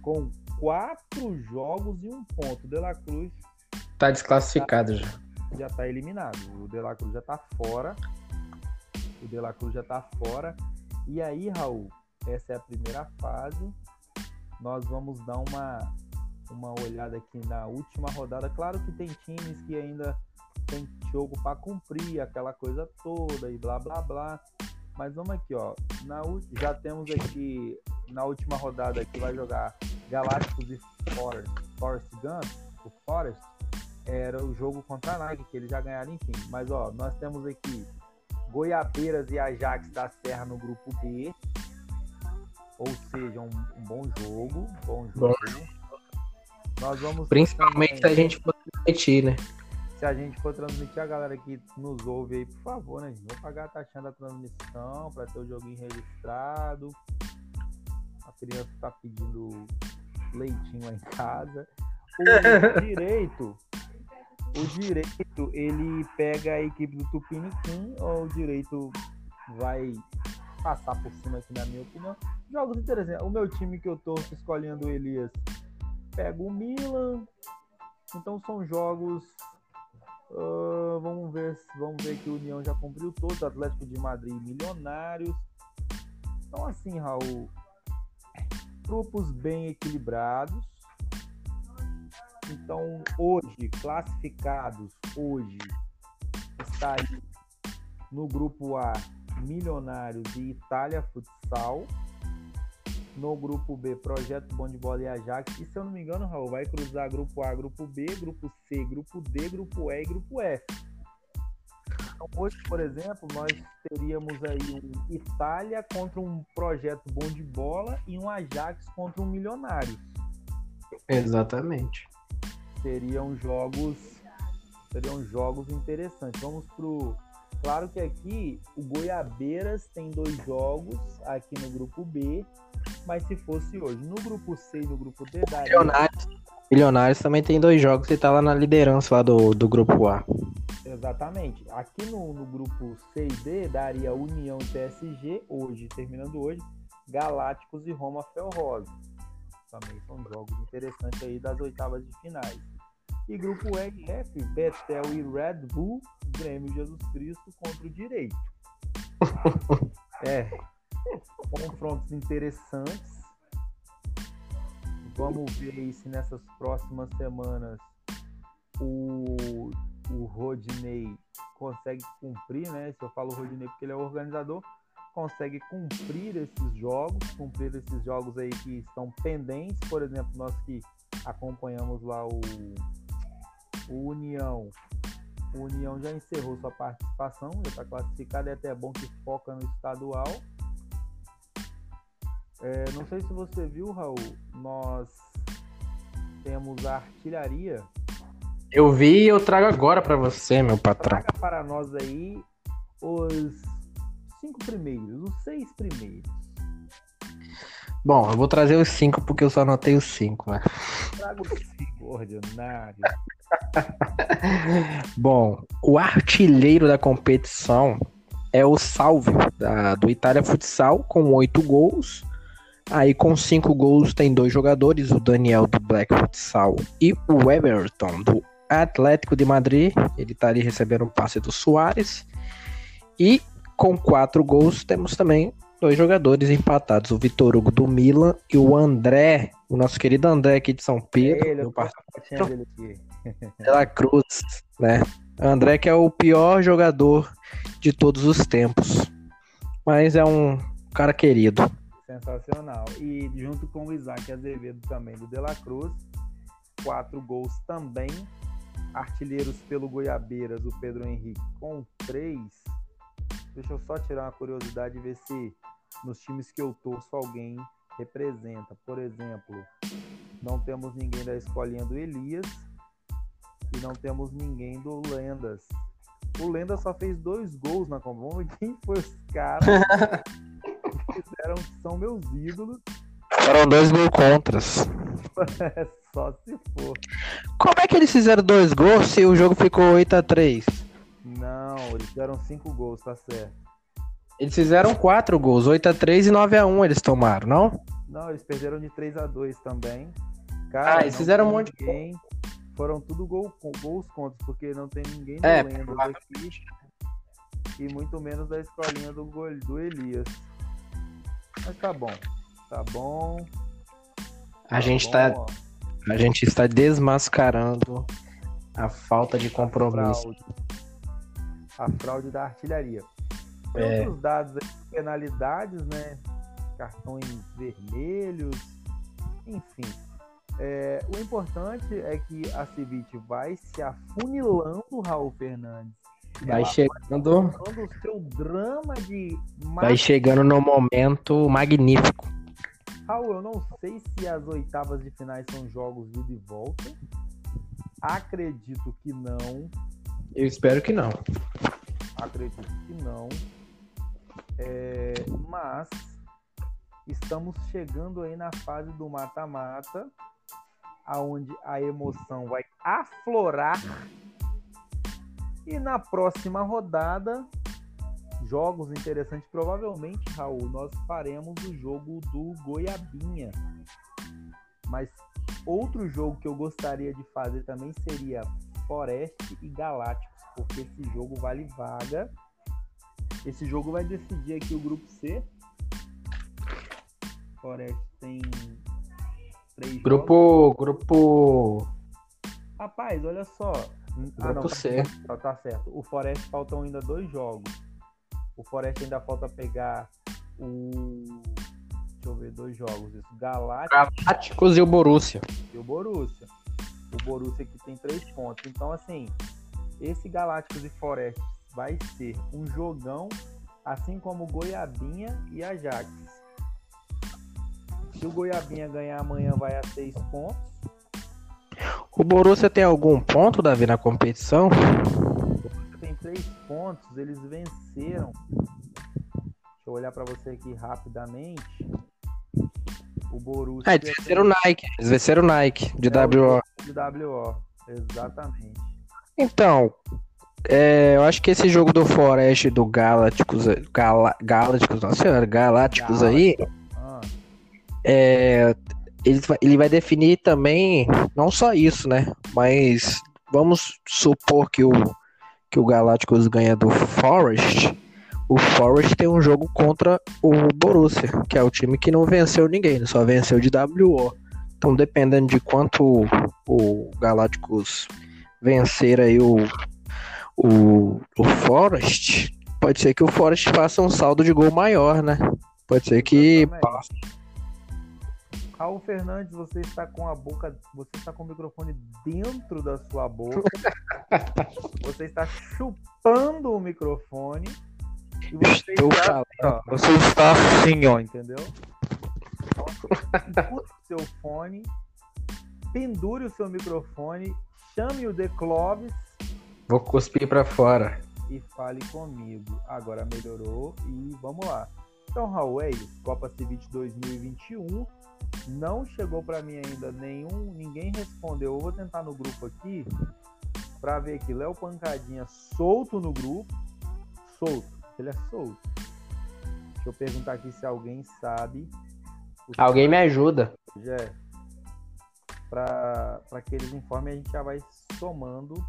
com quatro jogos e um ponto. O De La Cruz tá desclassificado já. Já tá eliminado. O De La Cruz já tá fora. O De La Cruz já tá fora. E aí, Raul, essa é a primeira fase. Nós vamos dar uma, uma olhada aqui na última rodada. Claro que tem times que ainda tem jogo para cumprir, aquela coisa toda e blá blá blá. Mas vamos aqui, ó. Na, já temos aqui na última rodada que vai jogar Galácticos e Forest, Forest Gun, o Forest, era o jogo contra a Nike, que eles já ganharam, enfim. Mas ó, nós temos aqui Goiabeiras e Ajax da Serra no grupo B. Ou seja, um, um bom jogo. Bom jogo. Bom. Nós vamos. Principalmente se a gente for transmitir, né? Se a gente for transmitir, a galera que nos ouve aí, por favor, né? Vou pagar a taxinha da transmissão para ter o joguinho registrado. A criança tá pedindo leitinho lá em casa. O direito, o direito, ele pega a equipe do Tupiniquim ou o direito vai passar por cima aqui, na minha opinião. Jogos interessantes. O meu time que eu tô escolhendo o Elias pega o Milan. Então são jogos. Uh, vamos ver vamos ver que o União já cumpriu todos. Atlético de Madrid milionários. Então assim, Raul, grupos bem equilibrados. Então, hoje, classificados, hoje, está aí no grupo A, Milionários e Itália Futsal. No grupo B, Projeto Bom de Bola e Ajax. E se eu não me engano, Raul, vai cruzar grupo A, grupo B, grupo C, grupo D, grupo E e grupo F. Então, hoje, por exemplo, nós teríamos aí um Itália contra um projeto bom de bola e um Ajax contra um milionário. Exatamente. Seriam jogos, seriam jogos interessantes. Vamos pro Claro que aqui o Goiabeiras tem dois jogos aqui no grupo B, mas se fosse hoje no grupo C e no grupo D, daria... Milionários, Milionários também tem dois jogos e tá lá na liderança lá do, do grupo A. Exatamente. Aqui no, no grupo C e D daria União e PSG, hoje, terminando hoje, Galácticos e Roma Felrosa. Também são jogos interessantes aí das oitavas de finais. E grupo E e F, Betel e Red Bull, Grêmio Jesus Cristo contra o Direito. é. Confrontos interessantes. Vamos ver se nessas próximas semanas o, o Rodney consegue cumprir, né? Se eu falo Rodney porque ele é o organizador, consegue cumprir esses jogos, cumprir esses jogos aí que estão pendentes, por exemplo, nós que acompanhamos lá o o União. O União já encerrou sua participação, já está classificado, é até bom que foca no estadual. É, não sei se você viu, Raul, nós temos a artilharia. Eu vi e eu trago agora para você, meu patrão. Traga para nós aí os cinco primeiros, os seis primeiros. Bom, eu vou trazer os cinco porque eu só anotei os cinco, né? Traga os cinco, ordinário. Bom, o artilheiro da competição é o Salve, da, do Itália Futsal, com oito gols. Aí, com cinco gols, tem dois jogadores, o Daniel do Black Futsal e o Everton do Atlético de Madrid. Ele está ali recebendo um passe do Soares. E com quatro gols, temos também dois jogadores empatados, o Vitor Hugo do Milan e o André, o nosso querido André aqui de São Pedro. É ele, meu parceiro. Dela Cruz, né? André que é o pior jogador de todos os tempos. Mas é um cara querido. Sensacional. E junto com o Isaac Azevedo também do Dela Cruz, quatro gols também. Artilheiros pelo Goiabeiras, o Pedro Henrique com três. Deixa eu só tirar uma curiosidade e ver se nos times que eu torço alguém representa. Por exemplo, não temos ninguém da escolinha do Elias, e não temos ninguém do Lendas. O Lendas só fez dois gols na Copa. Vamos ver quem foi os caras que fizeram, que são meus ídolos. Foram dois gols contras. só se for. Como é que eles fizeram dois gols se o jogo ficou 8x3? Não, eles fizeram cinco gols, tá certo. Eles fizeram quatro gols, 8x3 e 9x1 eles tomaram, não? Não, eles perderam de 3x2 também. Cara, ah, eles fizeram um monte ninguém. de foram tudo gol, gols contra, porque não tem ninguém do é, Lendas aqui. E muito menos da escolinha do, do Elias. Mas tá bom. Tá bom. A tá gente bom, tá. Ó. A gente está desmascarando a falta de compromisso. A fraude, a fraude da artilharia. Tem é. outros dados aí, penalidades, né? Cartões vermelhos, enfim. É, o importante é que a Civit vai se afunilando, Raul Fernandes. Vai chegando. O seu drama de. Vai chegando no momento magnífico. Raul, eu não sei se as oitavas de finais são jogos de volta. Acredito que não. Eu espero que não. Acredito que não. É, mas estamos chegando aí na fase do mata-mata aonde a emoção vai aflorar. E na próxima rodada, jogos interessantes, provavelmente, Raul, nós faremos o jogo do Goiabinha. Mas outro jogo que eu gostaria de fazer também seria Forest e Galácticos, porque esse jogo vale vaga. Esse jogo vai decidir aqui o grupo C. Forest tem três grupo, jogos. Grupo. Rapaz, olha só. Grupo ah, não, C. Tá, tá, certo. O Forest faltam ainda dois jogos. O Forest ainda falta pegar o. deixa eu ver, dois jogos. Isso, Galácticos, Galácticos e o Borussia. e o Borussia. O Borussia aqui tem três pontos. Então, assim, esse Galácticos e Forest vai ser um jogão, assim como Goiabinha e Ajax. Se o Goiabinha ganhar amanhã, vai a seis pontos. O Borussia tem algum ponto, Davi, na competição? Três pontos, eles venceram. Deixa eu olhar para você aqui rapidamente. O Borussia É, eles venceram o Nike. Eles venceram o Nike, de WO. de WO. Exatamente. Então, é, eu acho que esse jogo do Forest do Galácticos, Galácticos, nossa senhora, Galácticos aí, Ah, é, ele, ele vai definir também, não só isso, né? Mas vamos supor que o, que o Galácticos ganha do Forest. O Forest tem um jogo contra o Borussia, que é o time que não venceu ninguém, só venceu de WO. Então, dependendo de quanto o Galácticos vencer aí o, o, o Forest, pode ser que o Forest faça um saldo de gol maior, né? Pode ser que passe. Raul Fernandes, você está com a boca, você está com o microfone dentro da sua boca. você está chupando o microfone. E você Estou está, falando. ó, Você está assim, ó, entendeu? Escute o seu fone, pendure o seu microfone, chame o The Clovis Vou cuspir pra fora. e fale comigo. Agora melhorou e vamos lá. Então, Raul, é isso. Copa Civit 2021. Não chegou para mim ainda nenhum, ninguém respondeu. Eu vou tentar no grupo aqui para ver aqui. Léo Pancadinha solto no grupo. Solto. Ele é solto. Deixa eu perguntar aqui se alguém sabe. Alguém me ajuda. já para que eles informem, a gente já vai somando.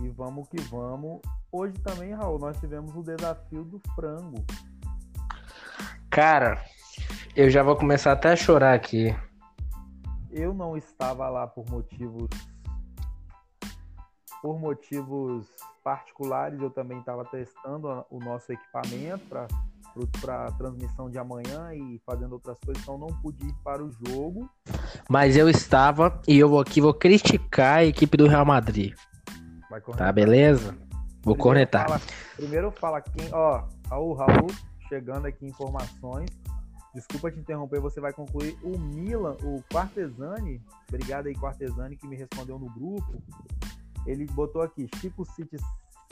E vamos que vamos. Hoje também, Raul, nós tivemos o desafio do frango. Cara, eu já vou começar até a chorar aqui. Eu não estava lá por motivos por motivos particulares, eu também estava testando a- o nosso equipamento para transmissão de amanhã e fazendo outras coisas, então não pude ir para o jogo. Mas eu estava e eu aqui vou criticar a equipe do Real Madrid. Tá, beleza? Vou Primeiro cornetar. fala- primeiro fala quem. Ó, Raul, Raul, chegando aqui informações. Desculpa te interromper, você vai concluir. O Milan, o Quartesani, obrigado aí, Quartesani, que me respondeu no grupo. Ele botou aqui Chico City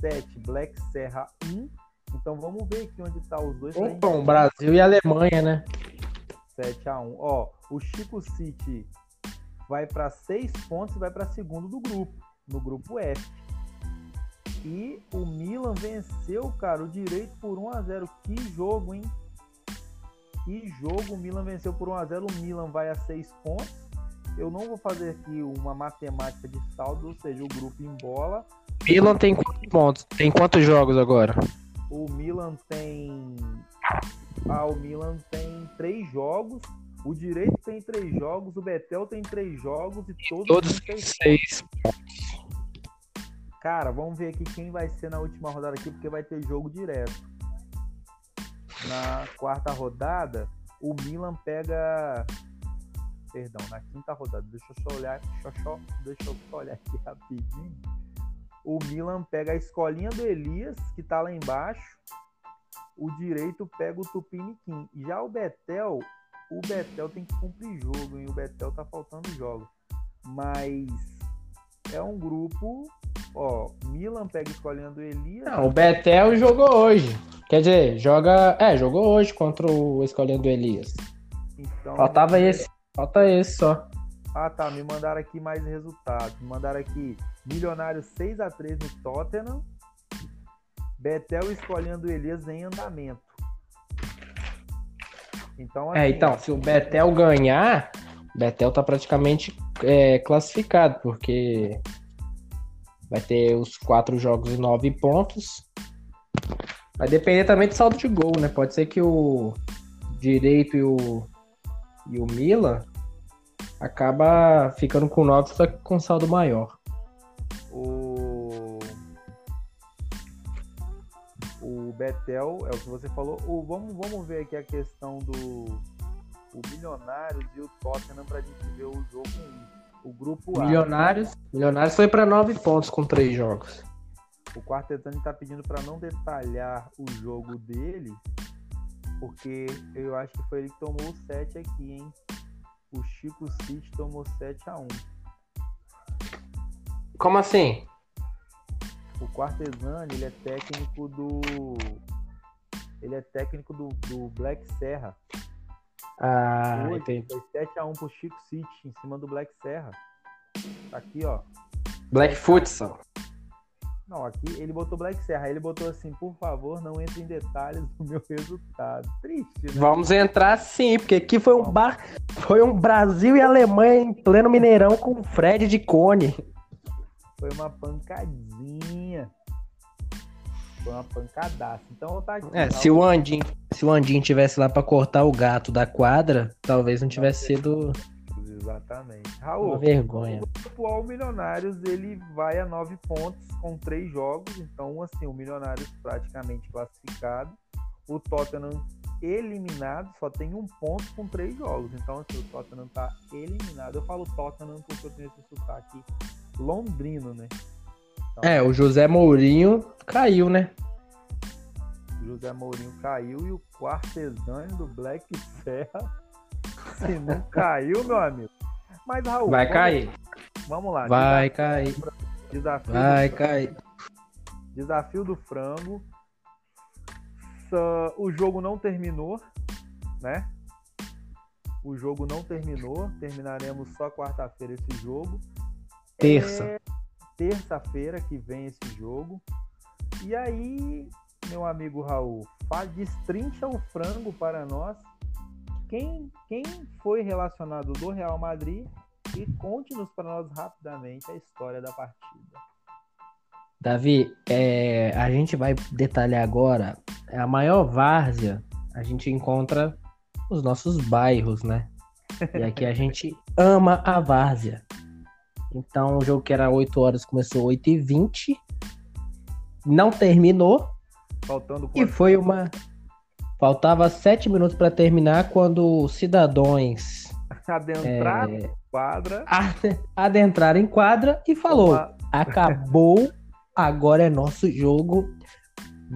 7, Black Serra 1. Então vamos ver aqui onde tá os dois. gente- Bom, Brasil e Alemanha, né? 7 a 1. Ó, o Chico City vai para 6 pontos e vai para segundo do grupo, no grupo F. E o Milan venceu, cara, o direito por 1 a 0. Que jogo, hein? Que jogo, o Milan venceu por 1 a 0. O Milan vai a 6 pontos. Eu não vou fazer aqui uma matemática de saldo, ou seja, o grupo embola. Milan tem quantos pontos? Tem quantos jogos agora? O Milan tem. Ah, o Milan tem três jogos. O Direito tem três jogos. O Betel tem três jogos. E todos, Todos têm seis. seis. Cara, vamos ver aqui quem vai ser na última rodada aqui, porque vai ter jogo direto. Na quarta rodada, o Milan pega. Perdão, na quinta rodada. Deixa eu só olhar. Deixa eu só, deixa eu só olhar aqui rapidinho. O Milan pega a escolinha do Elias, que tá lá embaixo. O direito pega o Tupiniquim. Já o Betel, o Betel tem que cumprir jogo, hein? O Betel tá faltando jogos. Mas é um grupo. Ó, Milan pega a escolinha do Elias. Não, o Betel jogou hoje. Quer dizer, joga. É, jogou hoje contra o Escolhendo do Elias. Então, Faltava esse. Falta esse só. Ah, tá. Me mandaram aqui mais resultados. Me mandaram aqui Milionário 6x3 no Tottenham. Betel escolhendo Elias em andamento. Então, É, assim, então, se o Betel ganhar, o Betel tá praticamente é, classificado, porque vai ter os quatro jogos e nove pontos. Vai depender também do saldo de gol, né? Pode ser que o Direito e o, e o Milan acaba ficando com nove, só que com saldo maior. o... o Betel, é o que você falou. O, vamos, vamos ver aqui a questão do o Milionários e o Tottenham pra gente ver o jogo 1. O grupo A. Milionários, Milionários foi para nove pontos com três jogos. O Quartetani tá pedindo para não detalhar o jogo dele, porque eu acho que foi ele que tomou o 7 aqui, hein? O Chico City tomou 7 a 1 Como assim? O Quartesani, ele é técnico do. Ele é técnico do, do Black Serra. Ah, Hoje, entendi. Foi 7x1 pro Chico City, em cima do Black Serra. Tá aqui, ó. Black Futsal. Não, aqui ele botou Black Serra. Ele botou assim, por favor, não entre em detalhes do meu resultado. Triste, né? Vamos entrar sim, porque aqui foi um bar. Foi um Brasil e Alemanha em pleno Mineirão com Fred de Cone. Foi uma pancadinha. Foi uma pancadaça. Então tá aqui. É, se o Andin, se o Andin tivesse lá para cortar o gato da quadra, talvez não tivesse sido Exatamente. Raul, uma vergonha. O atual Milionários ele vai a nove pontos com três jogos, então assim, o Milionários praticamente classificado. O Tottenham eliminado, só tem um ponto com três jogos. Então, assim, o Tottenham tá eliminado. Eu falo Tottenham porque eu tenho esse sotaque londrino, né? Então, é, o José Mourinho caiu, né? José Mourinho caiu e o Quartesani do Black Serra, se não caiu, meu amigo. Mas, Raul. Vai vamos, cair. Vamos lá. Vai desafio, cair. Desafio Vai cair. Desafio do frango. O jogo não terminou, né? O jogo não terminou. Terminaremos só quarta-feira esse jogo. Terça. É terça-feira que vem esse jogo. E aí, meu amigo Raul, faz destrincha o frango para nós. Quem, quem foi relacionado do Real Madrid e conte-nos para nós rapidamente a história da partida. Davi, é, a gente vai detalhar agora a maior várzea. A gente encontra os nossos bairros, né? E aqui a gente ama a várzea. Então o jogo que era 8 horas começou 8 e 20 não terminou. Faltando E foi uma. Faltava 7 minutos para terminar quando cidadãos adentraram é... quadra. Adentraram em quadra e falou: uma... acabou, agora é nosso jogo,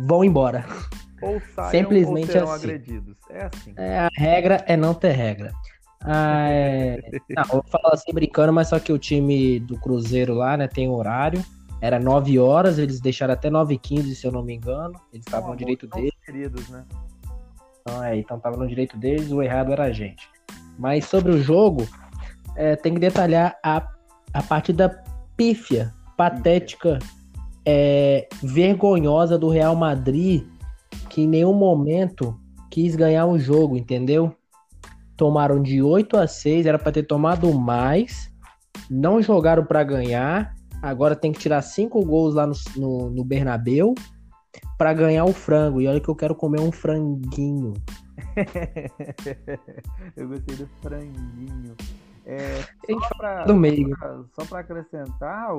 vão embora. Ou saiam, Simplesmente ou assim. agredidos. É assim. É, a regra é não ter regra. Ah, é... Não, eu falo assim brincando, mas só que o time do Cruzeiro lá, né, tem horário. Era 9 horas, eles deixaram até 9 h 15 se eu não me engano. Eles estavam no direito deles. Queridos, né? Então, é, então tava no direito deles, o errado era a gente. Mas sobre o jogo, é, tem que detalhar a, a partida pífia, patética, é, vergonhosa do Real Madrid, que em nenhum momento quis ganhar o jogo, entendeu? tomaram de 8 a 6, era para ter tomado mais, não jogaram para ganhar, agora tem que tirar 5 gols lá no, no, no Bernabeu para ganhar o frango. E olha que eu quero comer um franguinho. eu gostei do franguinho. É, só para acrescentar,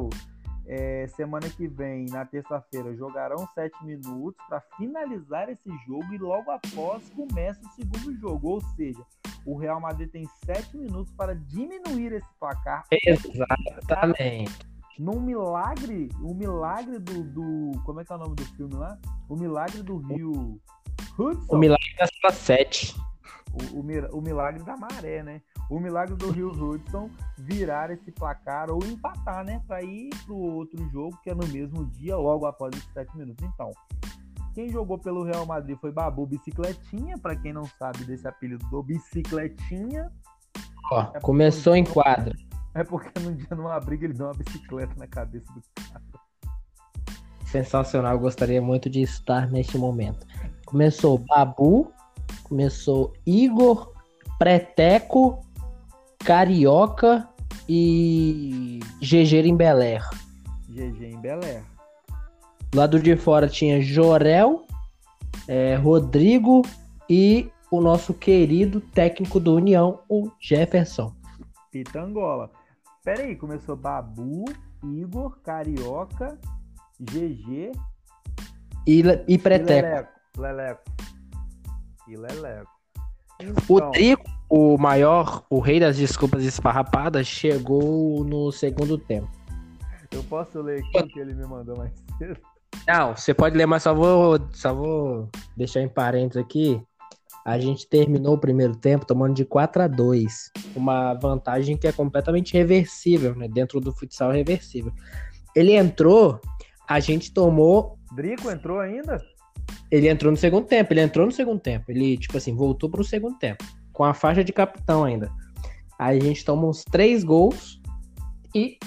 é, semana que vem, na terça-feira, jogarão sete minutos para finalizar esse jogo e logo após começa o segundo jogo. Ou seja, o Real Madrid tem sete minutos para diminuir esse placar. Exatamente. Num milagre, o milagre do, do, Como é que é o nome do filme lá? O milagre do Rio Hudson. O milagre da sala 7. O, o, o milagre da maré, né? o milagre do Rio Hudson virar esse placar ou empatar, né? Para ir para o outro jogo, que é no mesmo dia, logo após os sete minutos. Então, quem jogou pelo Real Madrid foi Babu Bicicletinha, para quem não sabe desse apelido do Bicicletinha. Ó, é começou em quadra. É porque num dia numa briga ele deu uma bicicleta na cabeça do cara. Sensacional, eu gostaria muito de estar neste momento. Começou Babu, começou Igor, Preteco Carioca e GG em Beler. GG em. Do lado de fora tinha Jorel, é, Rodrigo e o nosso querido técnico do União, o Jefferson. Pitangola. Pera aí, começou Babu, Igor, Carioca, GG e, le- e E Preteco. Leleco. Leleco. E Leleco. O Então, Trico, o maior, o rei das desculpas esfarrapadas, chegou no segundo tempo. eu posso ler aqui o que ele me mandou mais cedo? Não, você pode ler, mas só vou, só vou deixar em parênteses aqui. A gente terminou o primeiro tempo tomando de 4 a 2 Uma vantagem que é completamente reversível, né? Dentro do futsal é reversível. Ele entrou, a gente tomou. Drico entrou ainda? Ele entrou no segundo tempo, ele entrou no segundo tempo. Ele, tipo assim, voltou pro segundo tempo. Com a faixa de capitão ainda. Aí a gente tomou uns três gols e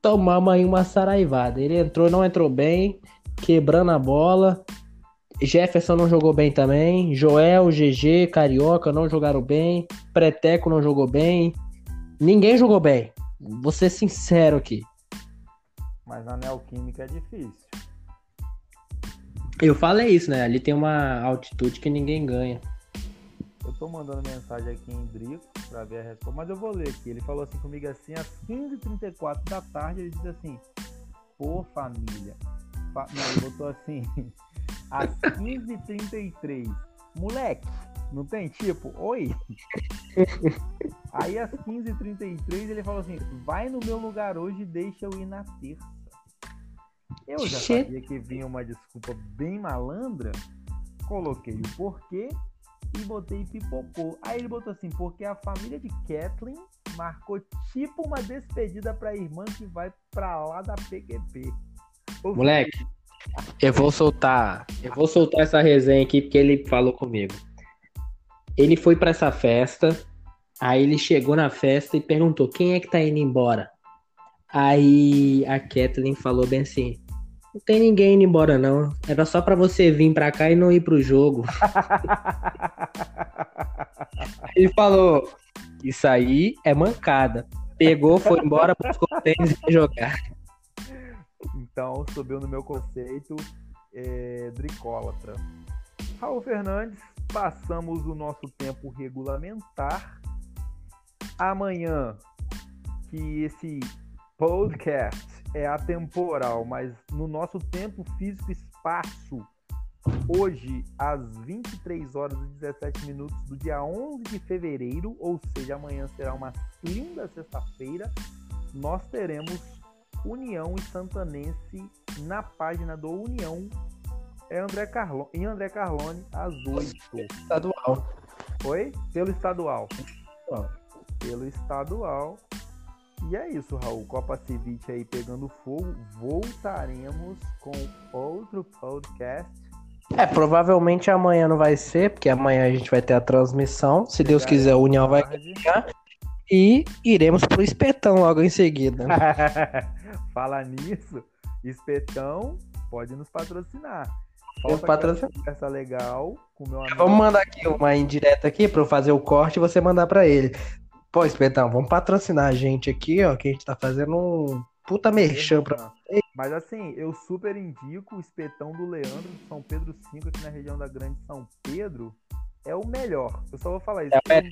tomamos aí uma saraivada. Ele entrou, não entrou bem, quebrando a bola. Jefferson não jogou bem também. Joel, GG, Carioca não jogaram bem. Preteco não jogou bem. Ninguém jogou bem. Vou ser sincero aqui. Mas na Neoquímica é difícil. Eu falei isso, né? Ali tem uma altitude que ninguém ganha. Eu tô mandando mensagem aqui em Drico pra ver a resposta, mas eu vou ler aqui. Ele falou assim comigo assim, às 15h34 da tarde, ele disse assim, pô família. Fa... Não, ele botou assim, às 15h33. Moleque, não tem tipo, oi? Aí às 15h33 ele falou assim, vai no meu lugar hoje e deixa eu ir na terça. Eu já sabia que vinha uma desculpa bem malandra, coloquei o porquê e botei pipocou. Aí ele botou assim, porque a família de Kathleen marcou tipo uma despedida pra irmã que vai pra lá da PQP. Moleque, eu vou soltar. Eu vou soltar essa resenha aqui porque ele falou comigo. Ele foi pra essa festa, aí ele chegou na festa e perguntou: quem é que tá indo embora? Aí a Kathleen falou bem assim: não tem ninguém indo embora, não. Era só pra você vir pra cá e não ir pro jogo. Ele falou: Isso aí é mancada. Pegou, foi embora, buscou o tênis e jogar. Então subiu no meu conceito é, dricólatra. Raul Fernandes, passamos o nosso tempo regulamentar. Amanhã, que esse podcast é atemporal, mas no nosso tempo físico espaço, hoje, às 23 horas e 17 minutos do dia 11 de fevereiro, ou seja, amanhã será uma linda sexta-feira, nós teremos União e Santanense na página do União é André Carlo... em André Carlone às 8. Estadual. Oi? Pelo estadual. Pelo estadual. E é isso, Raul. Copa Ceviche aí pegando fogo. Voltaremos com outro podcast. É, provavelmente amanhã não vai ser, porque amanhã a gente vai ter a transmissão. Se Deus quiser, a União vai Tarde. e iremos pro espetão logo em seguida. Falar nisso, Espetão pode nos patrocinar. Falta conversa legal com meu amigo. Vamos mandar aqui uma indireta aqui pra eu fazer o corte e você mandar pra ele. Pô, espetão, vamos patrocinar a gente aqui, ó, que a gente tá fazendo um puta merchan pra. Mas assim, eu super indico o espetão do Leandro de São Pedro 5 aqui na região da Grande São Pedro. É o melhor. Eu só vou falar isso. É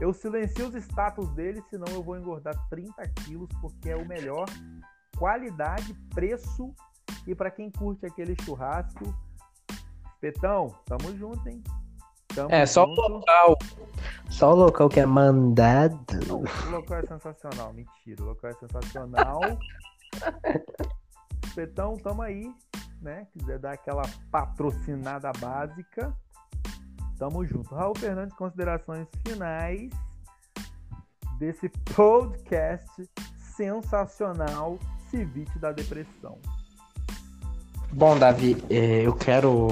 eu silencio os status dele, senão eu vou engordar 30 quilos, porque é o melhor. Qualidade, preço e para quem curte aquele churrasco. Espetão, tamo junto, hein? Tamo É, só o junto. local. Só o local que é mandado. Não, o local é sensacional. Mentira, o local é sensacional. Petão, tamo aí, né? Quiser dar aquela patrocinada básica, tamo junto. Raul Fernandes, considerações finais desse podcast sensacional Civite da Depressão. Bom, Davi, eh, eu quero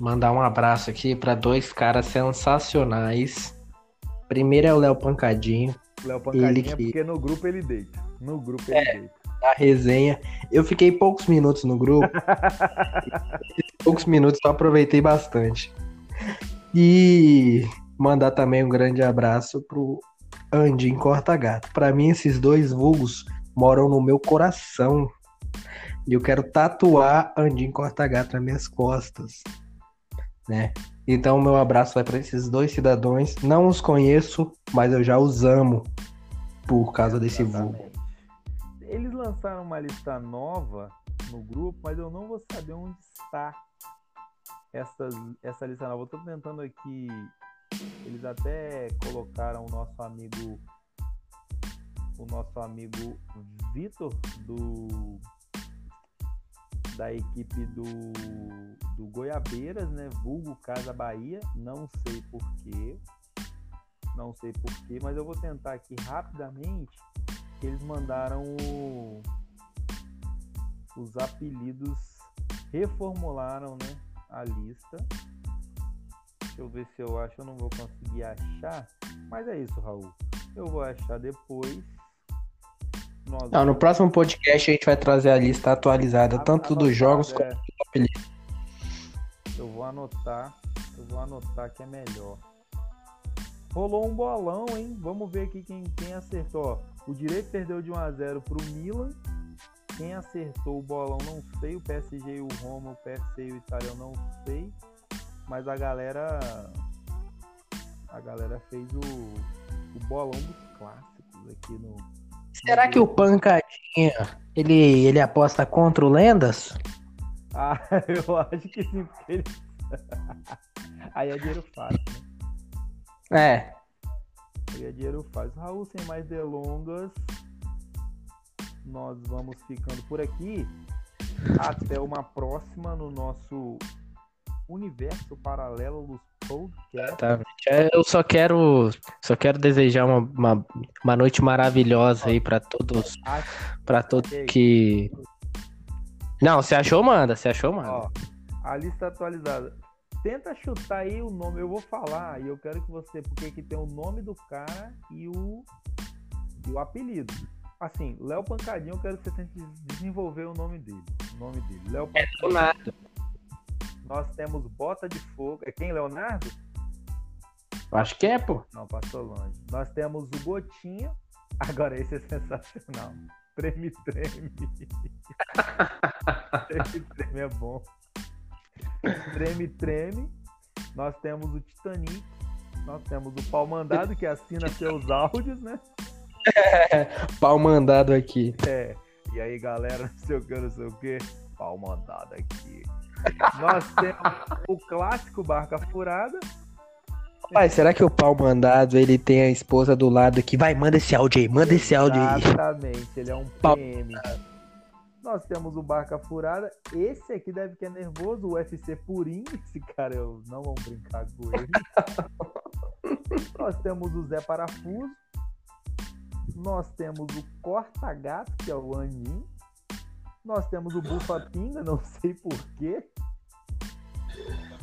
mandar um abraço aqui pra dois caras sensacionais. Primeiro é o Léo Pancadinho, Léo Pancadinha, Ele que- porque no grupo ele deita. No grupo ele deita. da resenha. Eu fiquei poucos minutos no grupo. poucos minutos, eu aproveitei bastante. E mandar também um grande abraço pro Andinho Cortagato. Pra mim, esses dois vulgos moram no meu coração. E eu quero tatuar Andinho Cortagato nas minhas costas. Né? Então, meu abraço vai para esses dois cidadãos. Não os conheço, mas eu já os amo por causa desse vulgo. Eles lançaram uma lista nova no grupo, mas eu não vou saber onde está. essas, essa lista nova. Eu tô tentando aqui. Eles até colocaram o nosso amigo. O nosso amigo Vitor do da equipe do, do Goiabeiras, né? Vulgo Casa Bahia. Não sei porquê. Não sei porquê, mas eu vou tentar aqui rapidamente. Eles mandaram o, os apelidos, reformularam né, a lista. Deixa eu ver se eu acho, eu não vou conseguir achar. Mas é isso, Raul. Eu vou achar depois. Nós não, no próximo podcast a gente vai trazer a lista atualizada, a, tanto dos jogos é. quanto dos apelidos. Eu vou anotar, eu vou anotar que é melhor. Rolou um bolão, hein? Vamos ver aqui quem, quem acertou. O Direito perdeu de 1 a 0 pro Milan. Quem acertou o bolão não sei, o PSG e o Roma, o PSG e o Itália eu não sei. Mas a galera a galera fez o, o bolão dos clássicos aqui no Será que o Pancadinha ele, ele aposta contra o Lendas? Ah, eu acho que sim, porque ele... Aí é dinheiro fácil, né? É. Aí é dinheiro fácil. Raul, sem mais delongas, nós vamos ficando por aqui. Até uma próxima no nosso universo paralelo dos podcasts. Tá. Eu só quero, só quero desejar uma, uma, uma noite maravilhosa aí para todos, para todos que. Não, se achou, manda. Se achou, manda. Ó, a lista atualizada. Tenta chutar aí o nome. Eu vou falar e eu quero que você, porque aqui tem o nome do cara e o, e o apelido assim, Léo Pancadinho, eu quero que você tente desenvolver o nome dele. O nome dele. Léo É Leonardo. Nós temos Bota de Fogo. É quem, Leonardo? Acho que é, pô. Não, passou longe. Nós temos o Gotinha. Agora esse é sensacional. Treme, treme. treme, treme é bom. Treme, treme. Nós temos o Titanic. Nós temos o Pau Mandado, que assina seus áudios, né? Pau mandado aqui. É. E aí, galera, não sei o que, não sei o que. Pau mandado aqui. Nós temos o clássico Barca Furada. Pai, será que o pau mandado ele tem a esposa do lado que vai, manda esse áudio aí, manda esse áudio aí. Exatamente, ele é um PM. Nós temos o Barca Furada. Esse aqui deve que é nervoso, o UFC Purinho. Esse cara, eu não vou brincar com ele. Nós temos o Zé Parafuso. Nós temos o corta-gato, que é o Anin. Nós temos o bufa-pinga, não sei porquê.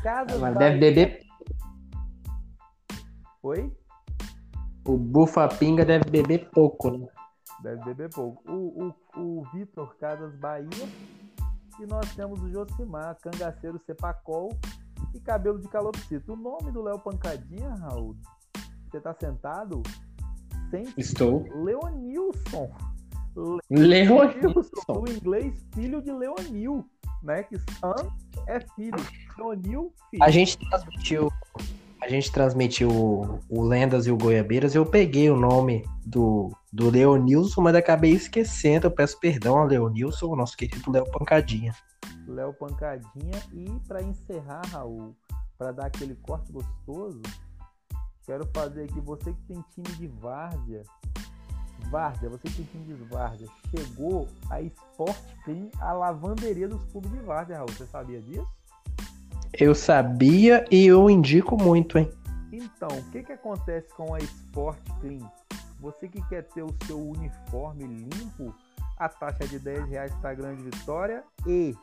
Casa Mas deve beber. Oi? O bufa-pinga deve beber pouco, né? Deve beber pouco. O, o, o Vitor Casas Bahia. E nós temos o Josimar, Cangaceiro Cepacol e Cabelo de Calopsito. O nome do Léo Pancadinha, Raul, você tá sentado? Estou. Leonilson. Leonilson. O inglês, filho de Leonil, né? Que son é filho. Leonil, filho. A gente transmitiu. A gente transmitiu o, o Lendas e o Goiabeiras. Eu peguei o nome do, do Leonilson, mas acabei esquecendo. Eu peço perdão a Leonilson, nosso querido Léo Pancadinha. Léo Pancadinha. E para encerrar, Raul, para dar aquele corte gostoso, Quero fazer aqui, você que tem time de várzea, várzea, você que tem time de várzea, chegou a Sport Clean, a lavanderia dos clubes de várzea, Raul. Você sabia disso? Eu sabia e eu indico muito, hein? Então, o que, que acontece com a Sport Clean? Você que quer ter o seu uniforme limpo, a taxa de 10 reais está grande vitória e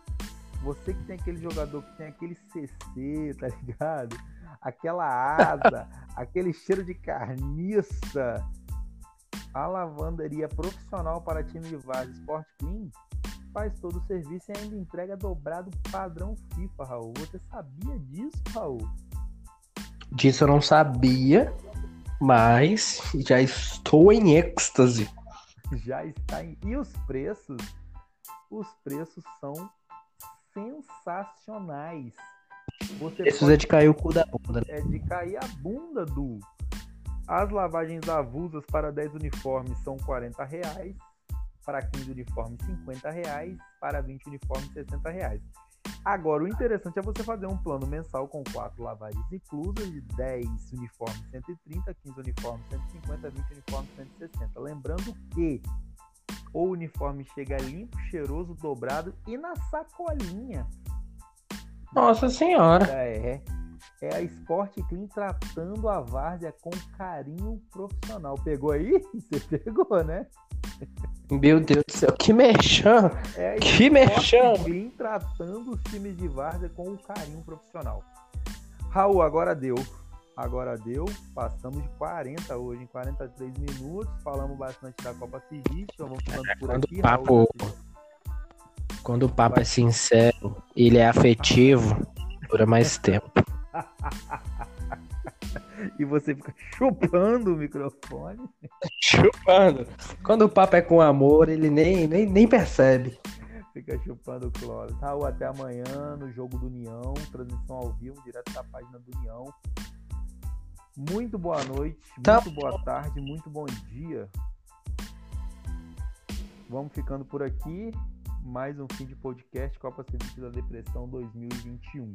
você que tem aquele jogador que tem aquele CC, tá ligado? aquela asa, aquele cheiro de carniça. A lavanderia profissional para time de Vaz Sport Clean faz todo o serviço e ainda entrega dobrado padrão FIFA, Raul. Você sabia disso, Raul? Disso eu não sabia, mas já estou em êxtase. Já está em. E os preços? Os preços são sensacionais. Você Esses é de cair o cu da bunda. Né? É de cair a bunda do. As lavagens avulsas para 10 uniformes são 40 reais, para 15 uniformes 50 reais, para 20 uniformes 60 reais. Agora, o interessante é você fazer um plano mensal com quatro lavagens inclusas, de 10 uniformes 130, 15 uniformes 150, 20 uniformes 160. Lembrando que o uniforme chega limpo, cheiroso, dobrado e na sacolinha. Nossa senhora! É, é a Sport Clean tratando a várzea com carinho profissional. Pegou aí? Você pegou, né? Meu Deus do céu, que mexão! É que mexão! Clean tratando os times de várzea com o carinho profissional. Raul, agora deu. Agora deu. Passamos de 40 hoje, em 43 minutos. Falamos bastante da Copa Civista. Vamos ficando por Quando aqui. o papo, Raul. quando o papo é sincero, ele é afetivo, dura mais tempo. E você fica chupando o microfone. Chupando. Quando o papo é com amor, ele nem, nem, nem percebe. Fica chupando o cloro. Raul, até amanhã no jogo do União. Transmissão ao vivo, direto da página do União. Muito boa noite, Tá muito boa tarde, muito bom dia. Vamos ficando por aqui. Mais um fim de podcast Copa Civil da Depressão 2021.